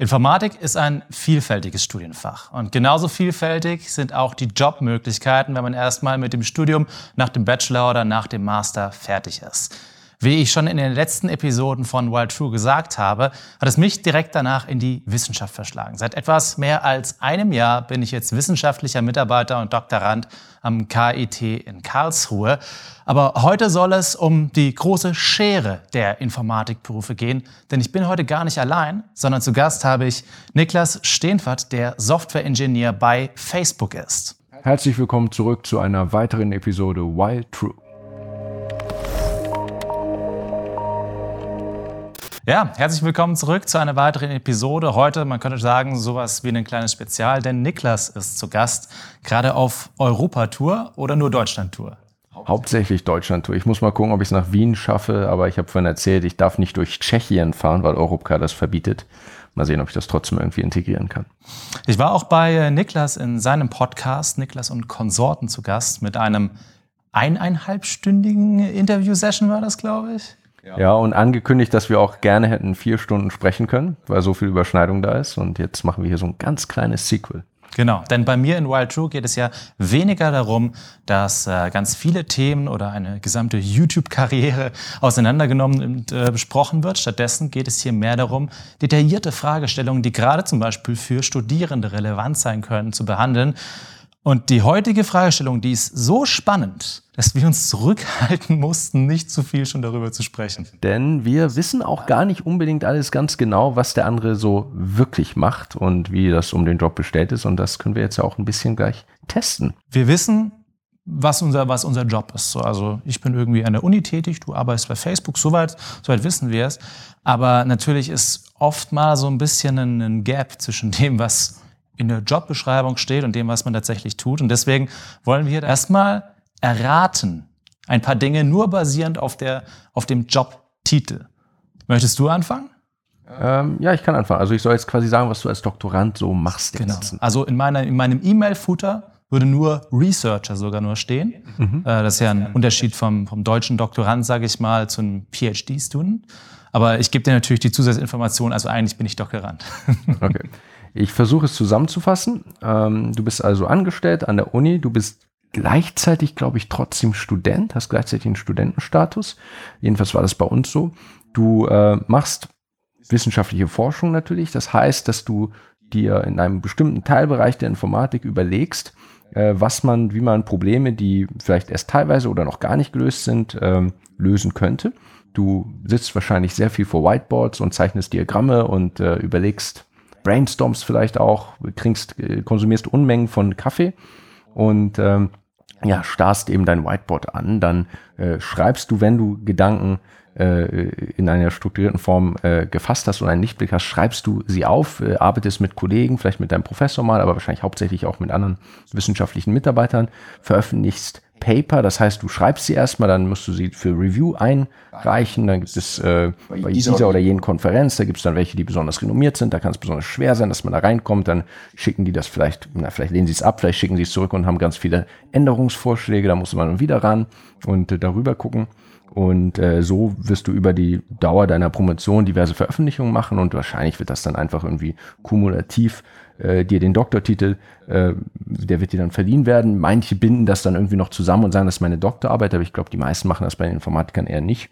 Informatik ist ein vielfältiges Studienfach und genauso vielfältig sind auch die Jobmöglichkeiten, wenn man erstmal mit dem Studium nach dem Bachelor oder nach dem Master fertig ist. Wie ich schon in den letzten Episoden von Wild True gesagt habe, hat es mich direkt danach in die Wissenschaft verschlagen. Seit etwas mehr als einem Jahr bin ich jetzt wissenschaftlicher Mitarbeiter und Doktorand am KIT in Karlsruhe. Aber heute soll es um die große Schere der Informatikberufe gehen, denn ich bin heute gar nicht allein, sondern zu Gast habe ich Niklas Steenfert, der Softwareingenieur bei Facebook ist. Herzlich willkommen zurück zu einer weiteren Episode Wild True. Ja, herzlich willkommen zurück zu einer weiteren Episode. Heute, man könnte sagen, sowas wie ein kleines Spezial, denn Niklas ist zu Gast, gerade auf Europatour oder nur Deutschlandtour? Hauptsächlich Deutschlandtour. Ich muss mal gucken, ob ich es nach Wien schaffe, aber ich habe vorhin erzählt, ich darf nicht durch Tschechien fahren, weil Europcar das verbietet. Mal sehen, ob ich das trotzdem irgendwie integrieren kann. Ich war auch bei äh, Niklas in seinem Podcast, Niklas und Konsorten zu Gast, mit einem eineinhalbstündigen Interview-Session war das, glaube ich. Ja. und angekündigt, dass wir auch gerne hätten vier Stunden sprechen können, weil so viel Überschneidung da ist. Und jetzt machen wir hier so ein ganz kleines Sequel. Genau, denn bei mir in Wild True geht es ja weniger darum, dass äh, ganz viele Themen oder eine gesamte YouTube-Karriere auseinandergenommen und äh, besprochen wird. Stattdessen geht es hier mehr darum, detaillierte Fragestellungen, die gerade zum Beispiel für Studierende relevant sein können, zu behandeln. Und die heutige Fragestellung, die ist so spannend, dass wir uns zurückhalten mussten, nicht zu viel schon darüber zu sprechen. Denn wir wissen auch gar nicht unbedingt alles ganz genau, was der andere so wirklich macht und wie das um den Job bestellt ist. Und das können wir jetzt ja auch ein bisschen gleich testen. Wir wissen, was unser, was unser Job ist. So, also ich bin irgendwie an der Uni tätig, du arbeitest bei Facebook, soweit, soweit wissen wir es. Aber natürlich ist oft mal so ein bisschen ein, ein Gap zwischen dem, was in der Jobbeschreibung steht und dem, was man tatsächlich tut. Und deswegen wollen wir erstmal erraten, ein paar Dinge nur basierend auf, der, auf dem Jobtitel. Möchtest du anfangen? Ähm, ja, ich kann anfangen. Also ich soll jetzt quasi sagen, was du als Doktorand so machst. Genau. Also in, meiner, in meinem E-Mail-Footer würde nur Researcher sogar nur stehen. Mhm. Äh, das ist ja ein Unterschied vom, vom deutschen Doktorand, sage ich mal, zu einem PhD-Student. Aber ich gebe dir natürlich die Zusatzinformation, also eigentlich bin ich Doktorand. Okay. Ich versuche es zusammenzufassen. Ähm, du bist also angestellt an der Uni, du bist gleichzeitig, glaube ich, trotzdem Student, hast gleichzeitig einen Studentenstatus. Jedenfalls war das bei uns so. Du äh, machst wissenschaftliche Forschung natürlich. Das heißt, dass du dir in einem bestimmten Teilbereich der Informatik überlegst, äh, was man, wie man Probleme, die vielleicht erst teilweise oder noch gar nicht gelöst sind, ähm, lösen könnte. Du sitzt wahrscheinlich sehr viel vor Whiteboards und zeichnest Diagramme und äh, überlegst, brainstormst vielleicht auch, kriegst, äh, konsumierst Unmengen von Kaffee und ähm, ja, starrst eben dein Whiteboard an, dann äh, schreibst du, wenn du Gedanken äh, in einer strukturierten Form äh, gefasst hast und einen Lichtblick hast, schreibst du sie auf, äh, arbeitest mit Kollegen, vielleicht mit deinem Professor mal, aber wahrscheinlich hauptsächlich auch mit anderen wissenschaftlichen Mitarbeitern, veröffentlichst Paper, das heißt, du schreibst sie erstmal, dann musst du sie für Review einreichen, dann gibt es äh, bei dieser oder jenen Konferenz, da gibt es dann welche, die besonders renommiert sind, da kann es besonders schwer sein, dass man da reinkommt, dann schicken die das vielleicht, na, vielleicht lehnen sie es ab, vielleicht schicken sie es zurück und haben ganz viele Änderungsvorschläge, da muss man dann wieder ran und äh, darüber gucken. Und äh, so wirst du über die Dauer deiner Promotion diverse Veröffentlichungen machen und wahrscheinlich wird das dann einfach irgendwie kumulativ äh, dir den Doktortitel, äh, der wird dir dann verliehen werden. Manche binden das dann irgendwie noch zusammen und sagen, das ist meine Doktorarbeit, aber ich glaube, die meisten machen das bei den Informatikern eher nicht.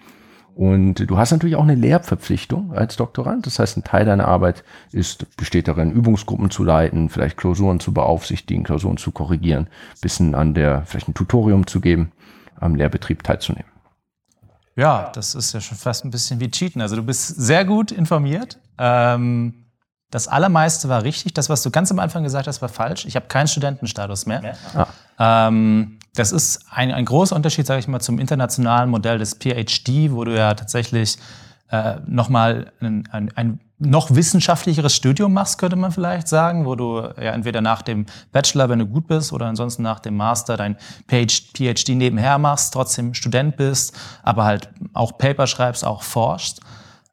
Und du hast natürlich auch eine Lehrverpflichtung als Doktorand. Das heißt, ein Teil deiner Arbeit ist, besteht darin, Übungsgruppen zu leiten, vielleicht Klausuren zu beaufsichtigen, Klausuren zu korrigieren, bisschen an der, vielleicht ein Tutorium zu geben, am Lehrbetrieb teilzunehmen. Ja, das ist ja schon fast ein bisschen wie Cheaten. Also du bist sehr gut informiert. Ähm, das Allermeiste war richtig. Das, was du ganz am Anfang gesagt hast, war falsch. Ich habe keinen Studentenstatus mehr. Ah. Ähm, das ist ein, ein großer Unterschied, sage ich mal, zum internationalen Modell des PhD, wo du ja tatsächlich äh, nochmal ein, ein, ein noch wissenschaftlicheres Studium machst, könnte man vielleicht sagen, wo du ja entweder nach dem Bachelor, wenn du gut bist, oder ansonsten nach dem Master dein PhD nebenher machst, trotzdem Student bist, aber halt auch Paper schreibst, auch forschst.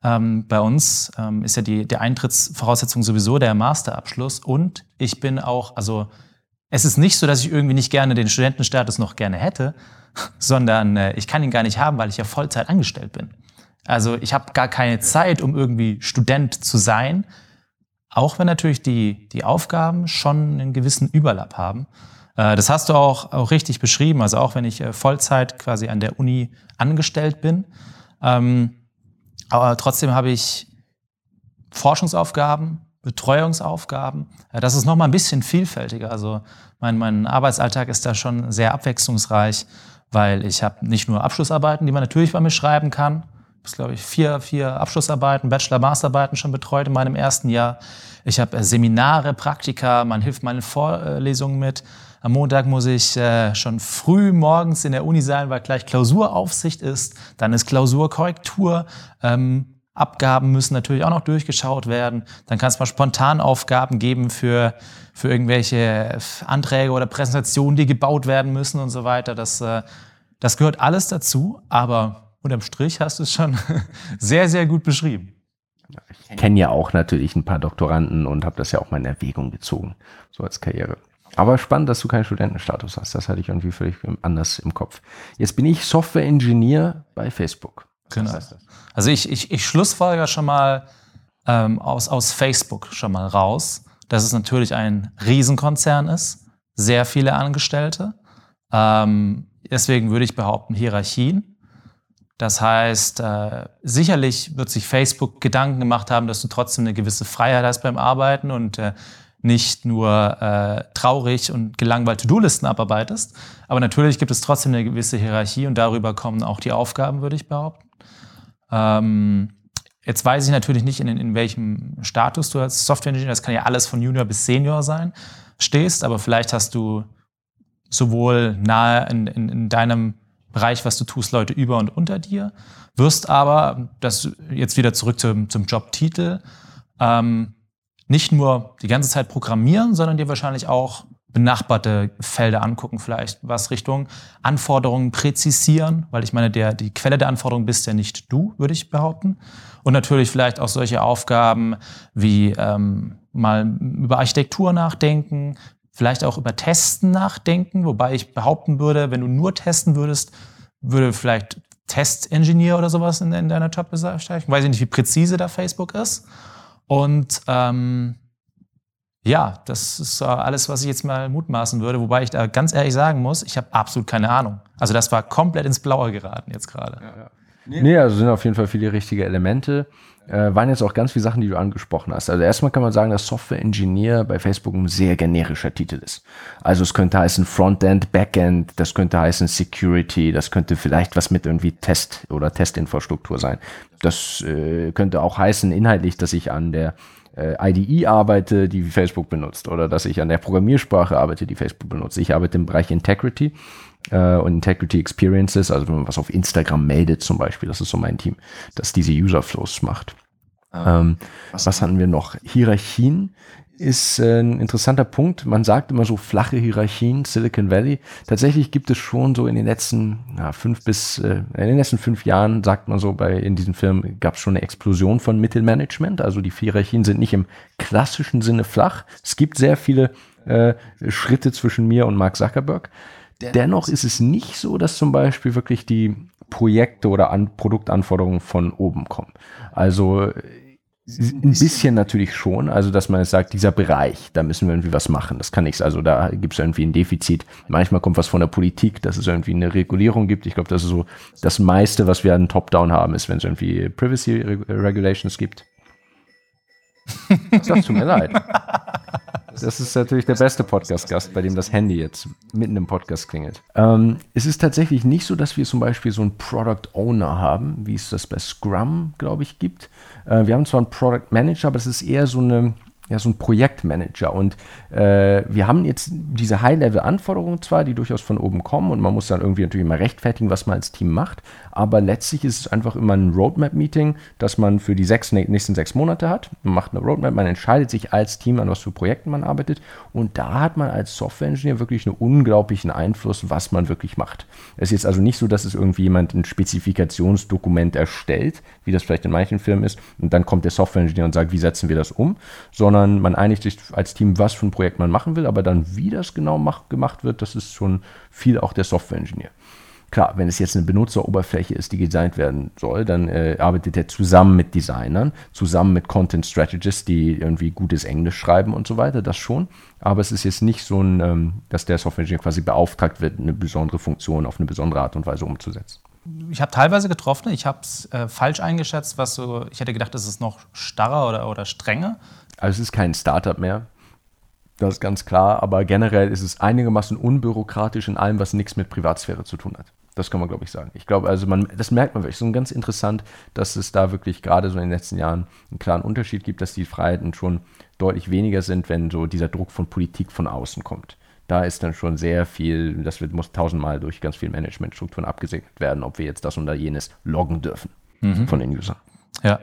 Ähm, bei uns ähm, ist ja die, die Eintrittsvoraussetzung sowieso der Masterabschluss und ich bin auch, also es ist nicht so, dass ich irgendwie nicht gerne den Studentenstatus noch gerne hätte, sondern äh, ich kann ihn gar nicht haben, weil ich ja Vollzeit angestellt bin. Also ich habe gar keine Zeit, um irgendwie Student zu sein, auch wenn natürlich die, die Aufgaben schon einen gewissen Überlapp haben. Äh, das hast du auch, auch richtig beschrieben. Also auch wenn ich äh, Vollzeit quasi an der Uni angestellt bin. Ähm, aber trotzdem habe ich Forschungsaufgaben, Betreuungsaufgaben. Das ist nochmal ein bisschen vielfältiger. Also mein, mein Arbeitsalltag ist da schon sehr abwechslungsreich, weil ich habe nicht nur Abschlussarbeiten, die man natürlich bei mir schreiben kann. Glaube ich, vier, vier Abschlussarbeiten, Bachelor-, Masterarbeiten schon betreut in meinem ersten Jahr. Ich habe äh, Seminare, Praktika, man hilft meinen Vorlesungen mit. Am Montag muss ich äh, schon früh morgens in der Uni sein, weil gleich Klausuraufsicht ist. Dann ist Klausurkorrektur. Ähm, Abgaben müssen natürlich auch noch durchgeschaut werden. Dann kann es mal Spontanaufgaben geben für, für irgendwelche Anträge oder Präsentationen, die gebaut werden müssen und so weiter. Das, äh, das gehört alles dazu, aber unterm Strich hast du es schon sehr, sehr gut beschrieben. Ich kenne ja auch natürlich ein paar Doktoranden und habe das ja auch mal in Erwägung gezogen, so als Karriere. Aber spannend, dass du keinen Studentenstatus hast. Das hatte ich irgendwie völlig anders im Kopf. Jetzt bin ich Software-Ingenieur bei Facebook. Was genau. Also ich, ich, ich schlussfolger schon mal ähm, aus, aus Facebook schon mal raus, dass es natürlich ein Riesenkonzern ist, sehr viele Angestellte. Ähm, deswegen würde ich behaupten, Hierarchien. Das heißt, äh, sicherlich wird sich Facebook Gedanken gemacht haben, dass du trotzdem eine gewisse Freiheit hast beim Arbeiten und äh, nicht nur äh, traurig und gelangweilt To-Do-Listen abarbeitest. Aber natürlich gibt es trotzdem eine gewisse Hierarchie und darüber kommen auch die Aufgaben, würde ich behaupten. Ähm, jetzt weiß ich natürlich nicht, in, in welchem Status du als Software-Engineer, das kann ja alles von Junior bis Senior sein, stehst, aber vielleicht hast du sowohl nahe in, in, in deinem Bereich, was du tust, Leute über und unter dir, wirst aber, das jetzt wieder zurück zum, zum Jobtitel, ähm, nicht nur die ganze Zeit programmieren, sondern dir wahrscheinlich auch benachbarte Felder angucken, vielleicht was Richtung Anforderungen präzisieren, weil ich meine, der, die Quelle der Anforderungen bist ja nicht du, würde ich behaupten. Und natürlich vielleicht auch solche Aufgaben wie ähm, mal über Architektur nachdenken, vielleicht auch über Testen nachdenken, wobei ich behaupten würde, wenn du nur testen würdest, würde vielleicht Test-Engineer oder sowas in, in deiner Jobbezeichnung. Weiß ich nicht, wie präzise da Facebook ist. Und ähm, ja, das ist alles, was ich jetzt mal mutmaßen würde, wobei ich da ganz ehrlich sagen muss, ich habe absolut keine Ahnung. Also das war komplett ins Blaue geraten jetzt gerade. Ja, ja. Nee, also sind auf jeden Fall viele richtige Elemente. Äh, waren jetzt auch ganz viele Sachen, die du angesprochen hast. Also erstmal kann man sagen, dass Software Engineer bei Facebook ein sehr generischer Titel ist. Also es könnte heißen Frontend, Backend, das könnte heißen Security, das könnte vielleicht was mit irgendwie Test oder Testinfrastruktur sein. Das äh, könnte auch heißen inhaltlich, dass ich an der äh, IDE arbeite, die Facebook benutzt, oder dass ich an der Programmiersprache arbeite, die Facebook benutzt. Ich arbeite im Bereich Integrity äh, und Integrity Experiences, also wenn man was auf Instagram meldet zum Beispiel, das ist so mein Team, das diese User Flows macht. Ah, ähm, was, was hatten wir noch? Hierarchien ist äh, ein interessanter Punkt. Man sagt immer so flache Hierarchien, Silicon Valley. Tatsächlich gibt es schon so in den letzten ja, fünf bis äh, in den letzten fünf Jahren, sagt man so, bei in diesen Firmen gab es schon eine Explosion von Mittelmanagement. Also die Hierarchien sind nicht im klassischen Sinne flach. Es gibt sehr viele äh, Schritte zwischen mir und Mark Zuckerberg. Dennoch ist es nicht so, dass zum Beispiel wirklich die Projekte oder an Produktanforderungen von oben kommen. Also ein bisschen natürlich schon, also dass man jetzt sagt, dieser Bereich, da müssen wir irgendwie was machen. Das kann nichts. Also da gibt es irgendwie ein Defizit. Manchmal kommt was von der Politik, dass es irgendwie eine Regulierung gibt. Ich glaube, das ist so das meiste, was wir an Top-Down haben, ist, wenn es irgendwie Privacy Regulations gibt. Das tut mir leid. Das ist natürlich der beste Podcast-Gast, bei dem das Handy jetzt mitten im Podcast klingelt. Ähm, es ist tatsächlich nicht so, dass wir zum Beispiel so einen Product Owner haben, wie es das bei Scrum, glaube ich, gibt. Äh, wir haben zwar einen Product Manager, aber es ist eher so eine ja, so ein Projektmanager. Und äh, wir haben jetzt diese High-Level-Anforderungen zwar, die durchaus von oben kommen und man muss dann irgendwie natürlich mal rechtfertigen, was man als Team macht, aber letztlich ist es einfach immer ein Roadmap-Meeting, das man für die sechs, nächsten sechs Monate hat. Man macht eine Roadmap, man entscheidet sich als Team, an was für Projekten man arbeitet und da hat man als Software-Engineer wirklich einen unglaublichen Einfluss, was man wirklich macht. Es ist jetzt also nicht so, dass es irgendwie jemand ein Spezifikationsdokument erstellt, wie das vielleicht in manchen Firmen ist, und dann kommt der Software-Engineer und sagt, wie setzen wir das um, sondern sondern man einigt sich als Team, was für ein Projekt man machen will, aber dann, wie das genau mach, gemacht wird, das ist schon viel auch der Software-Engineer. Klar, wenn es jetzt eine Benutzeroberfläche ist, die designt werden soll, dann äh, arbeitet er zusammen mit Designern, zusammen mit Content Strategists, die irgendwie gutes Englisch schreiben und so weiter, das schon. Aber es ist jetzt nicht so ein, ähm, dass der Software-Engineer quasi beauftragt wird, eine besondere Funktion auf eine besondere Art und Weise umzusetzen. Ich habe teilweise getroffen, ich habe es äh, falsch eingeschätzt, was so, ich hätte gedacht, es ist noch starrer oder, oder strenger. Also es ist kein Startup mehr, das ist ganz klar, aber generell ist es einigermaßen unbürokratisch in allem, was nichts mit Privatsphäre zu tun hat. Das kann man, glaube ich, sagen. Ich glaube, also man, das merkt man wirklich. So ganz interessant, dass es da wirklich gerade so in den letzten Jahren einen klaren Unterschied gibt, dass die Freiheiten schon deutlich weniger sind, wenn so dieser Druck von Politik von außen kommt. Da ist dann schon sehr viel, das wird, muss tausendmal durch ganz viele Managementstrukturen abgesegnet werden, ob wir jetzt das oder jenes loggen dürfen mhm. von den Usern. Ja.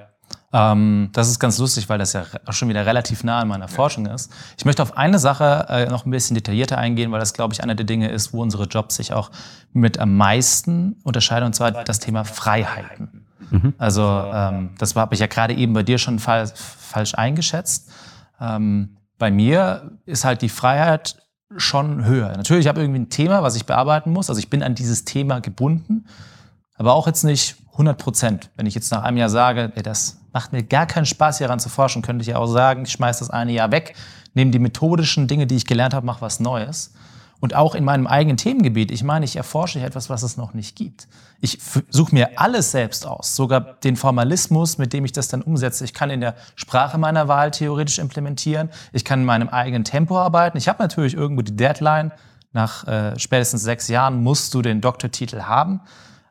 Ähm, das ist ganz lustig, weil das ja schon wieder relativ nah an meiner. Forschung ist. Ich möchte auf eine Sache äh, noch ein bisschen detaillierter eingehen, weil das, glaube ich, einer der Dinge ist, wo unsere Jobs sich auch mit am meisten unterscheiden, und zwar das Thema Freiheiten. Mhm. Also ähm, das habe ich ja gerade eben bei dir schon fa falsch eingeschätzt. Ähm, bei mir ist halt die Freiheit schon höher. Natürlich habe ich irgendwie ein Thema, was ich bearbeiten muss. Also ich bin an dieses Thema gebunden, aber auch jetzt nicht 100 Prozent. Wenn ich jetzt nach einem Jahr sage, ey, das macht mir gar keinen Spaß, hieran zu forschen, könnte ich ja auch sagen, ich schmeiße das eine Jahr weg, nehme die methodischen Dinge, die ich gelernt habe, mache was Neues. Und auch in meinem eigenen Themengebiet, ich meine, ich erforsche etwas, was es noch nicht gibt. Ich suche mir alles selbst aus, sogar den Formalismus, mit dem ich das dann umsetze. Ich kann in der Sprache meiner Wahl theoretisch implementieren. Ich kann in meinem eigenen Tempo arbeiten. Ich habe natürlich irgendwo die Deadline. Nach äh, spätestens sechs Jahren musst du den Doktortitel haben.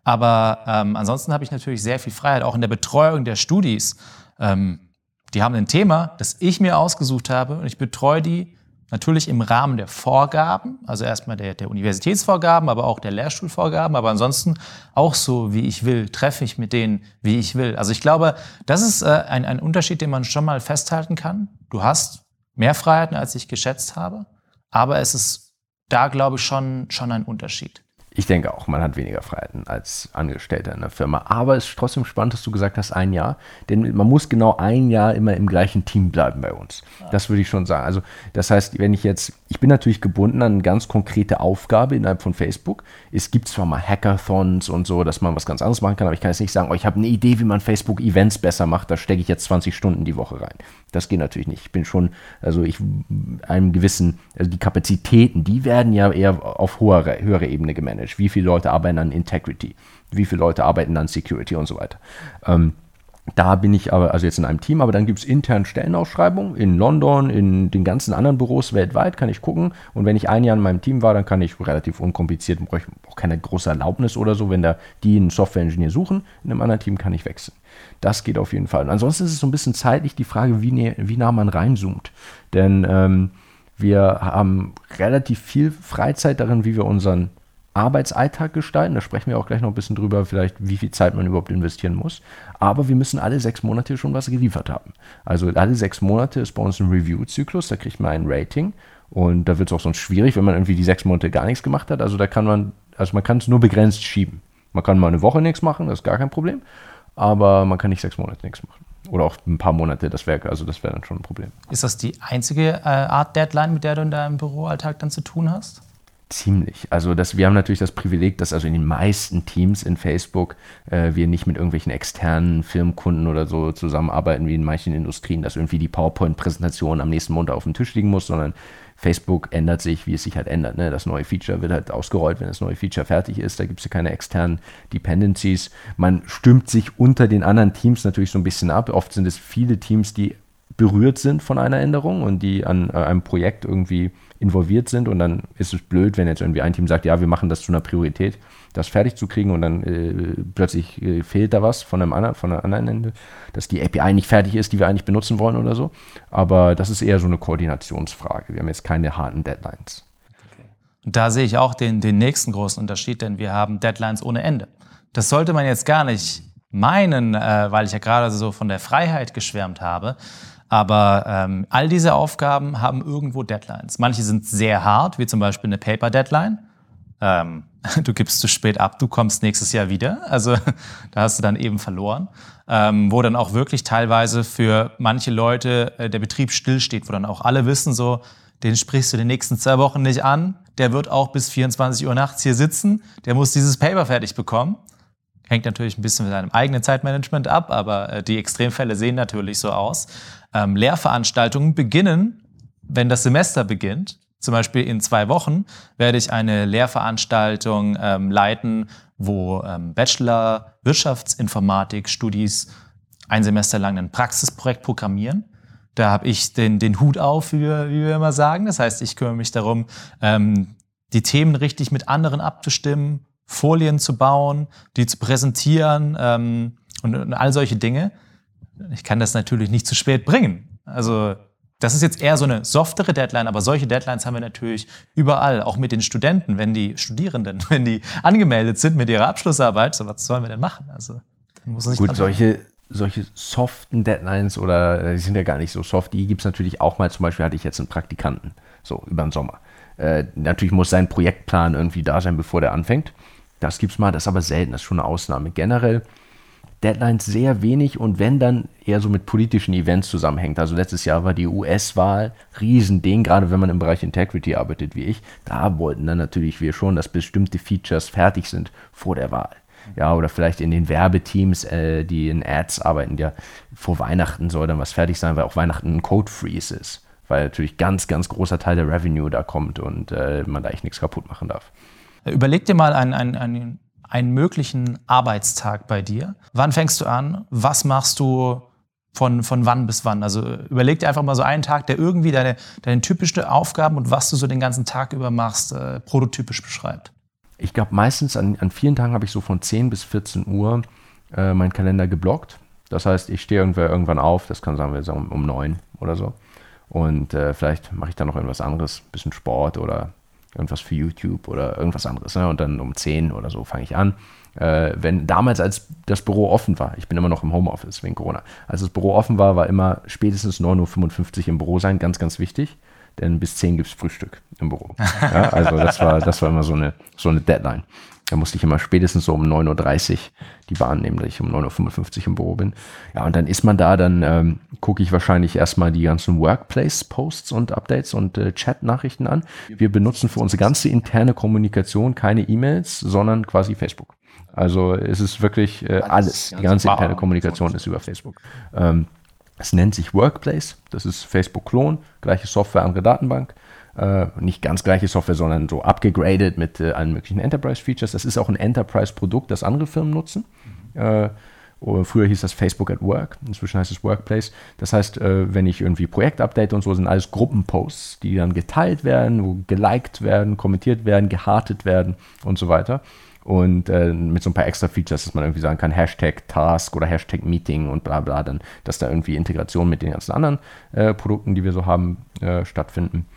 Aber ähm, ansonsten habe ich natürlich sehr viel Freiheit, auch in der Betreuung der Studis. Ähm, die haben ein Thema, das ich mir ausgesucht habe und ich betreue die natürlich im Rahmen der Vorgaben, also erstmal der, der Universitätsvorgaben, aber auch der Lehrstuhlvorgaben, aber ansonsten auch so, wie ich will, treffe ich mit denen, wie ich will. Also ich glaube, das ist äh, ein, ein Unterschied, den man schon mal festhalten kann. Du hast mehr Freiheiten, als ich geschätzt habe, aber es ist da, glaube ich, schon, schon ein Unterschied. Ich denke auch, man hat weniger Freiheiten als Angestellter in der Firma. Aber es ist trotzdem spannend, dass du gesagt hast, ein Jahr. Denn man muss genau ein Jahr immer im gleichen Team bleiben bei uns. Das würde ich schon sagen. Also, das heißt, wenn ich jetzt, ich bin natürlich gebunden an eine ganz konkrete Aufgabe innerhalb von Facebook. Es gibt zwar mal Hackathons und so, dass man was ganz anderes machen kann, aber ich kann jetzt nicht sagen, oh, ich habe eine Idee, wie man Facebook-Events besser macht, da stecke ich jetzt 20 Stunden die Woche rein. Das geht natürlich nicht. Ich bin schon, also ich, einem gewissen, also die Kapazitäten, die werden ja eher auf hoher, höhere Ebene gemanagt. Wie viele Leute arbeiten an Integrity? Wie viele Leute arbeiten an Security und so weiter? Ähm, da bin ich aber, also jetzt in einem Team, aber dann gibt es intern Stellenausschreibungen in London, in den ganzen anderen Büros weltweit, kann ich gucken. Und wenn ich ein Jahr in meinem Team war, dann kann ich relativ unkompliziert, brauche ich auch keine große Erlaubnis oder so, wenn da die einen Software-Engineer suchen, in einem anderen Team kann ich wechseln. Das geht auf jeden Fall. Und ansonsten ist es so ein bisschen zeitlich die Frage, wie, nah, wie nah man reinzoomt. Denn ähm, wir haben relativ viel Freizeit darin, wie wir unseren Arbeitsalltag gestalten. Da sprechen wir auch gleich noch ein bisschen drüber, vielleicht wie viel Zeit man überhaupt investieren muss. Aber wir müssen alle sechs Monate schon was geliefert haben. Also alle sechs Monate ist bei uns ein Review-Zyklus, da kriegt man ein Rating. Und da wird es auch sonst schwierig, wenn man irgendwie die sechs Monate gar nichts gemacht hat. Also da kann man, also man kann es nur begrenzt schieben. Man kann mal eine Woche nichts machen, das ist gar kein Problem aber man kann nicht sechs Monate nichts machen. Oder auch ein paar Monate, das wäre also das wäre dann schon ein Problem. Ist das die einzige äh, Art Deadline, mit der du in deinem Büroalltag dann zu tun hast? Ziemlich. Also das, wir haben natürlich das Privileg, dass also in den meisten Teams in Facebook äh, wir nicht mit irgendwelchen externen Firmenkunden oder so zusammenarbeiten wie in manchen Industrien, dass irgendwie die PowerPoint-Präsentation am nächsten Montag auf dem Tisch liegen muss, sondern Facebook ändert sich, wie es sich halt ändert. Ne? Das neue Feature wird halt ausgerollt, wenn das neue Feature fertig ist. Da gibt es ja keine externen Dependencies. Man stimmt sich unter den anderen Teams natürlich so ein bisschen ab. Oft sind es viele Teams, die berührt sind von einer Änderung und die an äh, einem Projekt irgendwie involviert sind. Und dann ist es blöd, wenn jetzt irgendwie ein Team sagt, ja, wir machen das zu einer Priorität das fertig zu kriegen und dann äh, plötzlich äh, fehlt da was von einem anderen, von einem anderen Ende, dass die API nicht fertig ist, die wir eigentlich benutzen wollen oder so. Aber das ist eher so eine Koordinationsfrage. Wir haben jetzt keine harten Deadlines. Und da sehe ich auch den, den nächsten großen Unterschied, denn wir haben Deadlines ohne Ende. Das sollte man jetzt gar nicht meinen, äh, weil ich ja gerade so von der Freiheit geschwärmt habe. Aber ähm, all diese Aufgaben haben irgendwo Deadlines. Manche sind sehr hart, wie zum Beispiel eine Paper-Deadline. ähm, du gibst zu spät ab, du kommst nächstes Jahr wieder. Also da hast du dann eben verloren. Ähm, wo dann auch wirklich teilweise für manche Leute äh, der Betrieb stillsteht, wo dann auch alle wissen, so, den sprichst du die nächsten zwei Wochen nicht an, der wird auch bis 24 Uhr nachts hier sitzen, der muss dieses Paper fertig bekommen. Hängt natürlich ein bisschen mit deinem eigenen Zeitmanagement ab, aber äh, die Extremfälle sehen natürlich so aus. Ähm, Lehrveranstaltungen beginnen, wenn das Semester beginnt. Zum Beispiel in zwei Wochen werde ich eine Lehrveranstaltung ähm, leiten, wo ähm, Bachelor Wirtschaftsinformatik Studis ein Semester lang ein Praxisprojekt programmieren. Da habe ich den, den Hut auf, wie wir, wie wir immer sagen. Das heißt, ich kümmere mich darum, ähm, die Themen richtig mit anderen abzustimmen, Folien zu bauen, die zu präsentieren ähm, und, und all solche Dinge. Ich kann das natürlich nicht zu spät bringen. Also das ist jetzt eher so eine softere Deadline, aber solche Deadlines haben wir natürlich überall, auch mit den Studenten, wenn die Studierenden, wenn die angemeldet sind mit ihrer Abschlussarbeit, so was sollen wir denn machen? Also, Gut, solche, solche soften Deadlines oder äh, die sind ja gar nicht so soft, die gibt es natürlich auch mal. Zum Beispiel hatte ich jetzt einen Praktikanten, so über den Sommer. Äh, natürlich muss sein Projektplan irgendwie da sein, bevor der anfängt. Das gibt es mal, das ist aber selten, das ist schon eine Ausnahme. Generell Deadlines sehr wenig und wenn dann eher so mit politischen Events zusammenhängt. Also letztes Jahr war die US-Wahl Riesending, gerade wenn man im Bereich Integrity arbeitet wie ich. Da wollten dann natürlich wir schon, dass bestimmte Features fertig sind vor der Wahl. Ja, oder vielleicht in den Werbeteams, äh, die in Ads arbeiten, ja, vor Weihnachten soll dann was fertig sein, weil auch Weihnachten ein Code Freeze ist. Weil natürlich ganz, ganz großer Teil der Revenue da kommt und äh, man da echt nichts kaputt machen darf. Überleg dir mal einen, einen, einen, einen möglichen Arbeitstag bei dir. Wann fängst du an? Was machst du von, von wann bis wann? Also überleg dir einfach mal so einen Tag, der irgendwie deine, deine typischen Aufgaben und was du so den ganzen Tag über machst, äh, prototypisch beschreibt ich glaube, meistens an, an vielen Tagen habe ich so von 10 bis 14 Uhr äh, meinen Kalender geblockt. Das heißt, ich stehe irgendwann auf, das kann sagen wir sagen, um 9 oder so. Und äh, vielleicht mache ich dann noch irgendwas anderes, bisschen Sport oder irgendwas für YouTube oder irgendwas anderes. Ne? Und dann um 10 oder so fange ich an. Äh, wenn damals, als das Büro offen war, ich bin immer noch im Homeoffice wegen Corona, als das Büro offen war, war immer spätestens 9.55 Uhr im Büro sein, ganz, ganz wichtig denn bis 10 gibt es Frühstück im Büro. Ja, also das war, das war immer so eine, so eine Deadline. Da musste ich immer spätestens so um 9.30 Uhr die Bahn nehmen, dass ich um 9.55 Uhr im Büro bin. Ja, und dann ist man da, dann ähm, gucke ich wahrscheinlich erstmal die ganzen Workplace-Posts und Updates und äh, Chat-Nachrichten an. Wir benutzen für unsere ganze interne Kommunikation keine E-Mails, sondern quasi Facebook. Also es ist wirklich äh, alles. Die ganze interne Kommunikation ist über Facebook. Ähm, es nennt sich Workplace, das ist Facebook-Klon, gleiche Software, andere Datenbank. Äh, nicht ganz gleiche Software, sondern so abgegradet mit äh, allen möglichen Enterprise-Features. Das ist auch ein Enterprise-Produkt, das andere Firmen nutzen. Äh, früher hieß das Facebook at Work, inzwischen heißt es Workplace. Das heißt, äh, wenn ich irgendwie Projektupdate und so, sind alles Gruppenposts, die dann geteilt werden, wo geliked werden, kommentiert werden, gehartet werden und so weiter und äh, mit so ein paar extra Features, dass man irgendwie sagen kann, Hashtag Task oder Hashtag Meeting und bla bla, dann, dass da irgendwie Integration mit den ganzen anderen äh, Produkten, die wir so haben, stattfinden.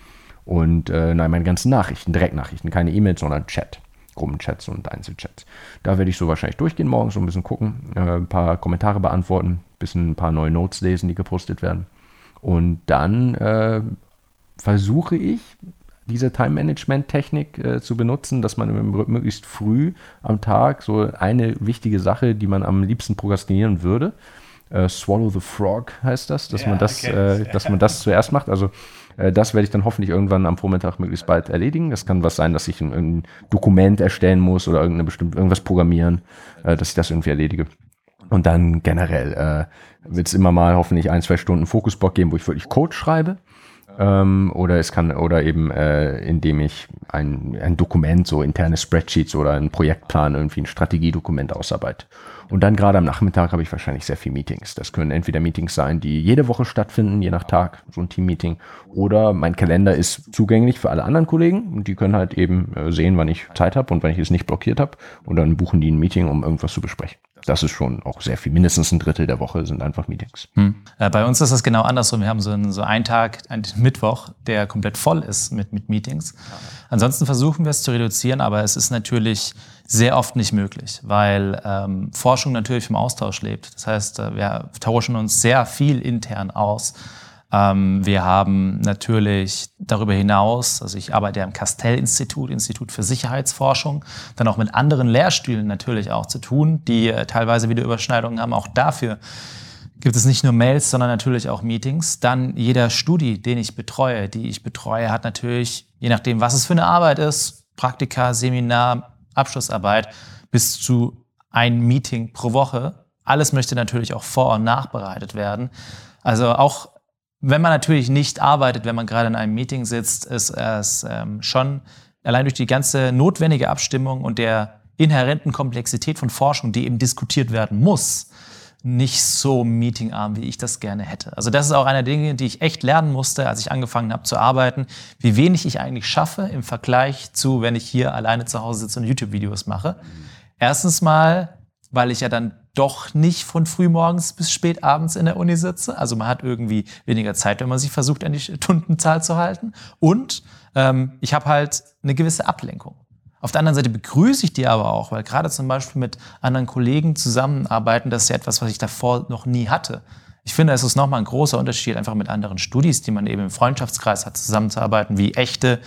Und äh, nein, meine ganzen Nachrichten, Direktnachrichten, keine E-Mails, sondern Chat. Gruppenchats und Einzelchats. Da werde ich so wahrscheinlich durchgehen morgen, so ein bisschen gucken, äh, ein paar Kommentare beantworten, ein bisschen ein paar neue Notes lesen, die gepostet werden. Und dann äh, versuche ich, diese Time-Management-Technik äh, zu benutzen, dass man möglichst früh am Tag so eine wichtige Sache, die man am liebsten prokrastinieren würde, äh, Swallow the Frog heißt das, dass ja, man das, okay. äh, dass man das zuerst macht. Also das werde ich dann hoffentlich irgendwann am Vormittag möglichst bald erledigen. Das kann was sein, dass ich ein, ein Dokument erstellen muss oder irgendeine bestimmte, irgendwas programmieren, äh, dass ich das irgendwie erledige. Und dann generell äh, wird es immer mal hoffentlich ein, zwei Stunden Fokusblock geben, wo ich wirklich Code schreibe. Ähm, oder es kann, oder eben, äh, indem ich ein, ein Dokument, so interne Spreadsheets oder einen Projektplan, irgendwie ein Strategiedokument ausarbeite. Und dann gerade am Nachmittag habe ich wahrscheinlich sehr viel Meetings. Das können entweder Meetings sein, die jede Woche stattfinden, je nach Tag, so ein Team-Meeting. Oder mein Kalender ist zugänglich für alle anderen Kollegen und die können halt eben äh, sehen, wann ich Zeit habe und wann ich es nicht blockiert habe. Und dann buchen die ein Meeting, um irgendwas zu besprechen das ist schon auch sehr viel. Mindestens ein Drittel der Woche sind einfach Meetings. Hm. Äh, bei uns ist das genau andersrum. Wir haben so einen, so einen Tag, einen Mittwoch, der komplett voll ist mit, mit Meetings. Ansonsten versuchen wir es zu reduzieren, aber es ist natürlich sehr oft nicht möglich, weil ähm, Forschung natürlich vom Austausch lebt. Das heißt, äh, wir tauschen uns sehr viel intern aus. Ähm, wir haben natürlich darüber hinaus, also ich arbeite ja im Castell-Institut, Institut für Sicherheitsforschung, dann auch mit anderen Lehrstühlen natürlich auch zu tun, die äh, teilweise wieder Überschneidungen haben. Auch dafür gibt es nicht nur Mails, sondern natürlich auch Meetings. Dann jeder Studi, den ich betreue, die ich betreue, hat natürlich, je nachdem, was es für eine Arbeit ist, Praktika, Seminar, Abschlussarbeit, bis zu ein Meeting pro Woche. Alles möchte natürlich auch vor- und nachbereitet werden. Also auch wenn man natürlich nicht arbeitet, wenn man gerade in einem Meeting sitzt, ist es ähm, schon allein durch die ganze notwendige Abstimmung und der inhärenten Komplexität von Forschung, die eben diskutiert werden muss, nicht so meetingarm, wie ich das gerne hätte. Also das ist auch einer der Dinge, die ich echt lernen musste, als ich angefangen habe zu arbeiten, wie wenig ich eigentlich schaffe im Vergleich zu, wenn ich hier alleine zu Hause sitze und YouTube-Videos mache. Erstens mal, weil ich ja dann doch nicht von frühmorgens bis spät abends in der Uni sitze. Also man hat irgendwie weniger Zeit, wenn man sich versucht, an die Stundenzahl zu halten. Und ähm, ich habe halt eine gewisse Ablenkung. Auf der anderen Seite begrüße ich die aber auch, weil gerade zum Beispiel mit anderen Kollegen zusammenarbeiten, das ist ja etwas, was ich davor noch nie hatte. Ich finde, es ist nochmal ein großer Unterschied, einfach mit anderen Studis, die man eben im Freundschaftskreis hat, zusammenzuarbeiten, wie echte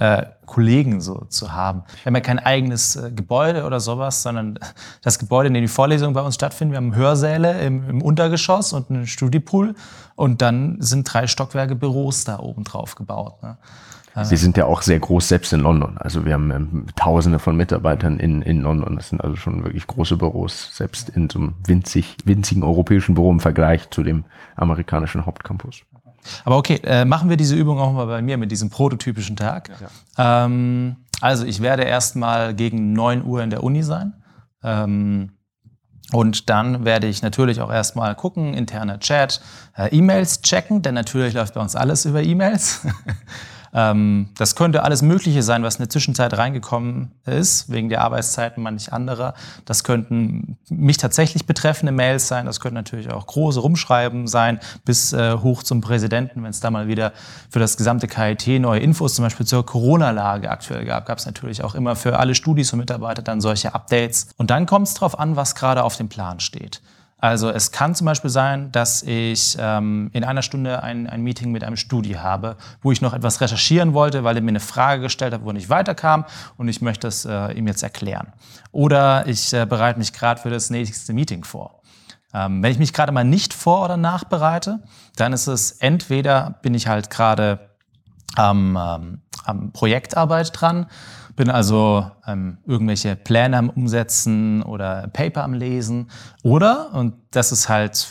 äh, Kollegen so zu haben. Wir haben ja kein eigenes äh, Gebäude oder sowas, sondern das Gebäude, in dem die Vorlesungen bei uns stattfinden. Wir haben Hörsäle im, im Untergeschoss und einen Studiepool und dann sind drei Stockwerke Büros da oben drauf gebaut. Ne? Sie sind ja auch sehr groß, selbst in London. Also wir haben ähm, Tausende von Mitarbeitern in, in London. Das sind also schon wirklich große Büros, selbst in so einem winzig, winzigen europäischen Büro im Vergleich zu dem amerikanischen Hauptcampus. Aber okay, äh, machen wir diese Übung auch mal bei mir mit diesem prototypischen Tag. Ja. Ähm, also ich werde erstmal gegen 9 Uhr in der Uni sein. Ähm, und dann werde ich natürlich auch erstmal gucken, interner Chat, äh, E-Mails checken, denn natürlich läuft bei uns alles über E-Mails. Ähm, das könnte alles Mögliche sein, was in der Zwischenzeit reingekommen ist, wegen der Arbeitszeiten manch anderer. Das könnten mich tatsächlich betreffende Mails sein. Das könnten natürlich auch große Rumschreiben sein, bis äh, hoch zum Präsidenten, wenn es da mal wieder für das gesamte KIT neue Infos zum Beispiel zur Corona-Lage aktuell gab. Gab es natürlich auch immer für alle Studis und Mitarbeiter dann solche Updates. Und dann kommt es darauf an, was gerade auf dem Plan steht. Also es kann zum Beispiel sein, dass ich ähm, in einer Stunde ein, ein Meeting mit einem Studi habe, wo ich noch etwas recherchieren wollte, weil er mir eine Frage gestellt hat, wo ich weiterkam und ich möchte es äh, ihm jetzt erklären. Oder ich äh, bereite mich gerade für das nächste Meeting vor. Ähm, wenn ich mich gerade mal nicht vor- oder nachbereite, dann ist es entweder bin ich halt gerade am, ähm, am Projektarbeit dran bin also ähm, irgendwelche Pläne am Umsetzen oder Paper am Lesen. Oder, und das ist halt